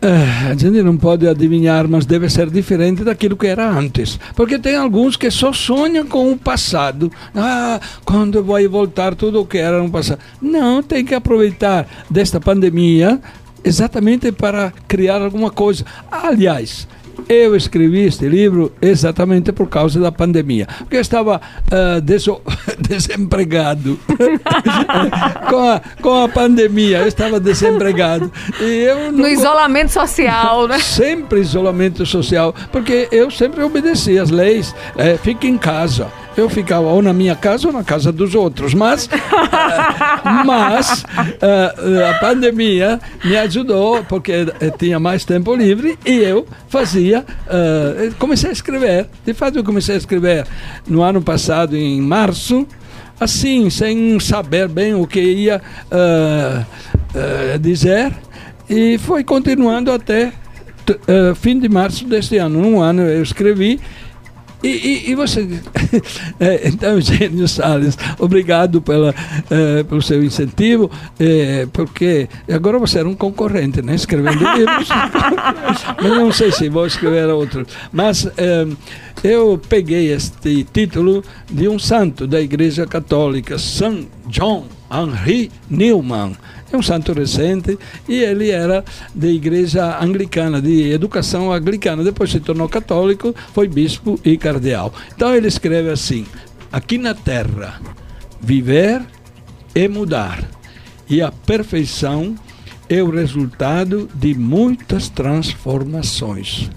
É, a gente não pode adivinhar, mas deve ser diferente daquilo que era antes. Porque tem alguns que só sonham com o passado. Ah, quando vai voltar tudo o que era no passado. Não, tem que aproveitar desta pandemia exatamente para criar alguma coisa. Aliás, eu escrevi este livro exatamente por causa da pandemia, porque eu estava uh, deso desempregado. com, a, com a pandemia, eu estava desempregado. E eu no isolamento social, né? Sempre isolamento social, porque eu sempre obedeci às leis. É, fique em casa eu ficava ou na minha casa ou na casa dos outros. Mas, uh, mas uh, a pandemia me ajudou porque tinha mais tempo livre e eu fazia, uh, comecei a escrever. De fato, eu comecei a escrever no ano passado, em março, assim, sem saber bem o que ia dizer, e foi continuando até fim de março deste ano. Um ano eu escrevi e, e, e você. é, então, Gênio Salles, obrigado pela, é, pelo seu incentivo, é, porque agora você era um concorrente, né? Escrevendo livros. Mas não sei se vou escrever outro. Mas é, eu peguei este título de um santo da Igreja Católica, São John Henry Newman é um santo recente e ele era de igreja anglicana, de educação anglicana. Depois se tornou católico, foi bispo e cardeal. Então ele escreve assim: aqui na terra, viver é mudar, e a perfeição é o resultado de muitas transformações.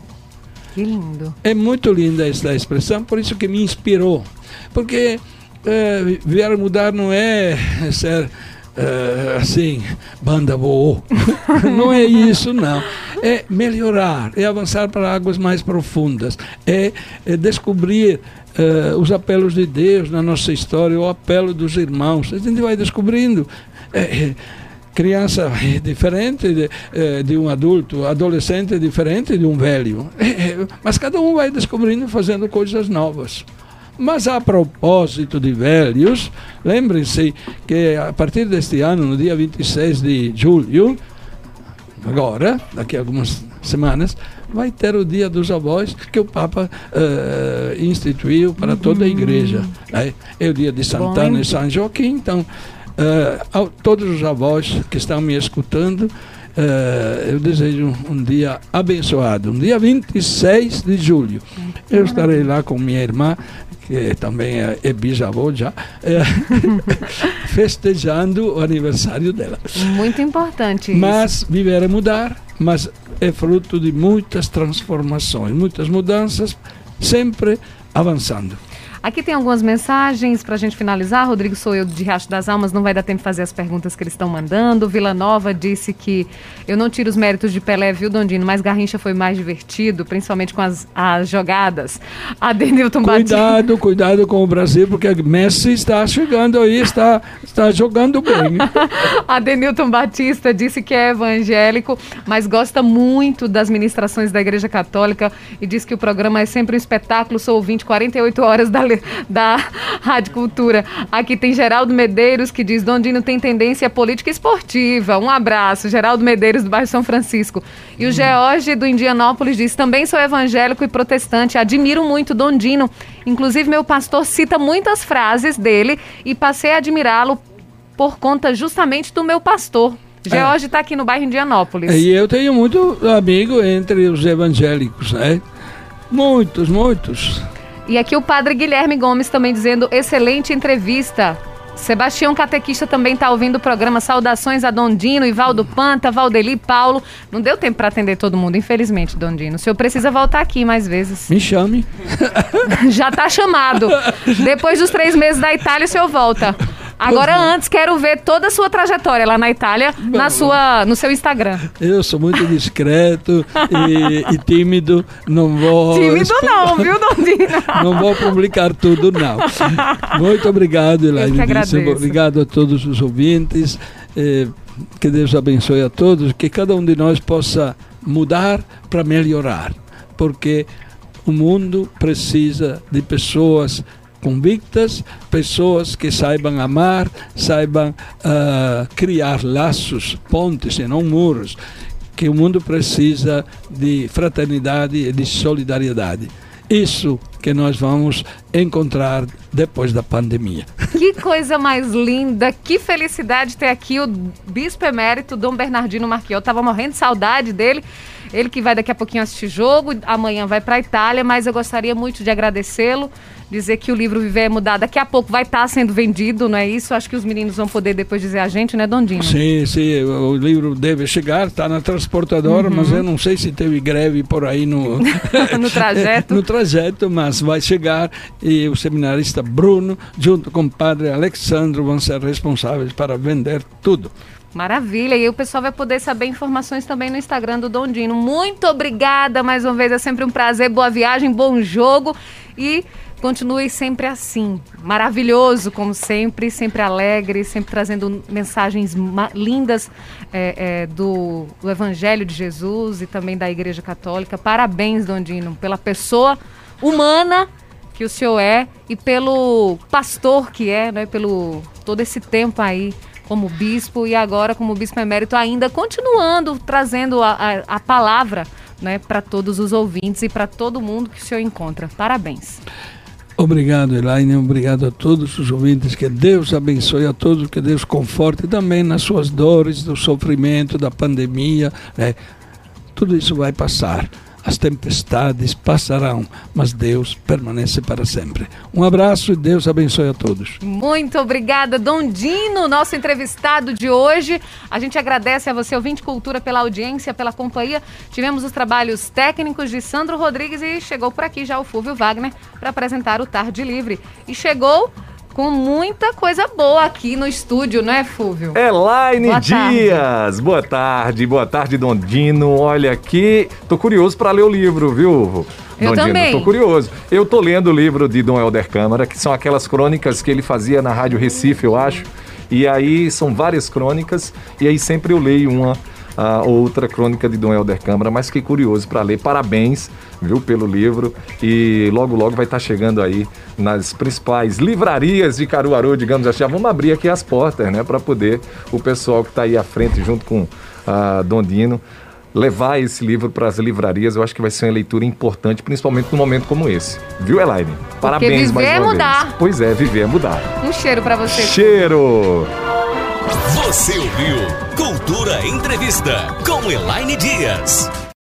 Que lindo. É muito linda essa expressão, por isso que me inspirou. Porque é, viver mudar não é ser uh, assim, banda boa. não é isso, não. É melhorar, é avançar para águas mais profundas, é, é descobrir uh, os apelos de Deus na nossa história, o apelo dos irmãos. A gente vai descobrindo. É, criança é diferente de, de, um adulto, adolescente é diferente de um velho. mas cada um vai descobrindo e fazendo coisas novas. Mas a propósito de velhos, lembrem-se que a partir deste ano, no dia 26 de julho, agora, daqui a algumas semanas, vai ter o Dia dos Avós que o Papa uh, instituiu para toda a igreja. É, é o dia de Santana Bom. e São Joaquim, então, uh, todos os avós que estão me escutando, uh, eu desejo um dia abençoado. Um dia 26 de julho. Eu estarei lá com minha irmã que também é, é bisavô já, é, festejando o aniversário dela. Muito importante isso. Mas viver é mudar, mas é fruto de muitas transformações, muitas mudanças, sempre avançando. Aqui tem algumas mensagens para a gente finalizar. Rodrigo sou eu de Riacho das Almas, não vai dar tempo de fazer as perguntas que eles estão mandando. Vila Nova disse que eu não tiro os méritos de Pelé, viu, Dondino? Mas Garrincha foi mais divertido, principalmente com as, as jogadas. Adenilton Batista. Cuidado, cuidado com o Brasil, porque Messi está chegando aí, está, está jogando bem. Adenilton Batista disse que é evangélico, mas gosta muito das ministrações da Igreja Católica e diz que o programa é sempre um espetáculo. Sou ouvinte 48 horas da, da Rádio Cultura. Aqui tem Geraldo Medeiros que diz: Dondino tem tendência política esportiva. Um abraço. Geraldo Medeiros do bairro São Francisco. E o George do Indianópolis diz: também sou evangélico e protestante. Admiro muito Dondino. Inclusive, meu pastor cita muitas frases dele e passei a admirá-lo por conta justamente do meu pastor. George está aqui no bairro Indianópolis. E eu tenho muito amigo entre os evangélicos, né? Muitos, muitos. E aqui o padre Guilherme Gomes também dizendo: excelente entrevista. Sebastião Catequista também está ouvindo o programa. Saudações a Dondino, Ivaldo Panta, Valdeli, Paulo. Não deu tempo para atender todo mundo, infelizmente, Dondino. O senhor precisa voltar aqui mais vezes. Me chame. Já está chamado. Depois dos três meses da Itália, o senhor volta. Agora, antes, quero ver toda a sua trajetória lá na Itália, na sua, no seu Instagram. Eu sou muito discreto e, e tímido. Não vou. Tímido não, viu, Dondino? Não vou publicar tudo, não. Muito obrigado, Elaine. Obrigado a todos os ouvintes. Eh, que Deus abençoe a todos. Que cada um de nós possa mudar para melhorar. Porque o mundo precisa de pessoas convictas, pessoas que saibam amar, saibam uh, criar laços, pontes e não muros, que o mundo precisa de fraternidade e de solidariedade. Isso que nós vamos encontrar depois da pandemia. Que coisa mais linda, que felicidade ter aqui o bispo emérito Dom Bernardino Marquiel. Eu estava morrendo de saudade dele. Ele que vai daqui a pouquinho assistir jogo, amanhã vai para a Itália, mas eu gostaria muito de agradecê-lo dizer que o livro Viver é Mudar daqui a pouco vai estar tá sendo vendido, não é isso? Acho que os meninos vão poder depois dizer a gente, né, Dondinho? Sim, sim, o livro deve chegar, está na transportadora, uhum. mas eu não sei se teve greve por aí no, no trajeto. no trajeto, mas vai chegar e o seminarista Bruno, junto com o padre Alexandro, vão ser responsáveis para vender tudo. Maravilha, e o pessoal vai poder saber informações também no Instagram do Dondino. Muito obrigada mais uma vez, é sempre um prazer, boa viagem, bom jogo e Continue sempre assim, maravilhoso como sempre, sempre alegre, sempre trazendo mensagens lindas é, é, do, do, Evangelho de Jesus e também da Igreja Católica. Parabéns, Dondino, pela pessoa humana que o senhor é e pelo pastor que é, né, pelo todo esse tempo aí como bispo e agora como bispo emérito ainda continuando trazendo a, a, a palavra né, para todos os ouvintes e para todo mundo que o senhor encontra. Parabéns. Obrigado, Elaine. Obrigado a todos os ouvintes. Que Deus abençoe a todos, que Deus conforte também nas suas dores, do sofrimento, da pandemia. Né? Tudo isso vai passar as tempestades passarão, mas Deus permanece para sempre. Um abraço e Deus abençoe a todos. Muito obrigada, Dom Dino, nosso entrevistado de hoje. A gente agradece a você, ouvinte Cultura, pela audiência, pela companhia. Tivemos os trabalhos técnicos de Sandro Rodrigues e chegou por aqui já o Fúvio Wagner para apresentar o Tarde Livre. E chegou com muita coisa boa aqui no estúdio, não é, Fúvio? Elaine boa Dias, boa tarde, boa tarde, Dondino. Olha aqui, tô curioso para ler o livro, viu? Eu Dondino, também. Tô curioso. Eu tô lendo o livro de Dom Helder Câmara, que são aquelas crônicas que ele fazia na Rádio Recife, eu acho. E aí são várias crônicas, e aí sempre eu leio uma a outra crônica de Dom Helder Câmara, mas que curioso para ler. Parabéns, viu, pelo livro. E logo, logo vai estar tá chegando aí nas principais livrarias de Caruaru, digamos assim. Vamos abrir aqui as portas, né, para poder o pessoal que está aí à frente, junto com a Dondino, levar esse livro para as livrarias. Eu acho que vai ser uma leitura importante, principalmente num momento como esse. Viu, Elaine? Parabéns Porque viver mais é uma é mudar. Vez. Pois é, viver é mudar. Um cheiro para você. Cheiro! Você ouviu Cultura Entrevista com Elaine Dias.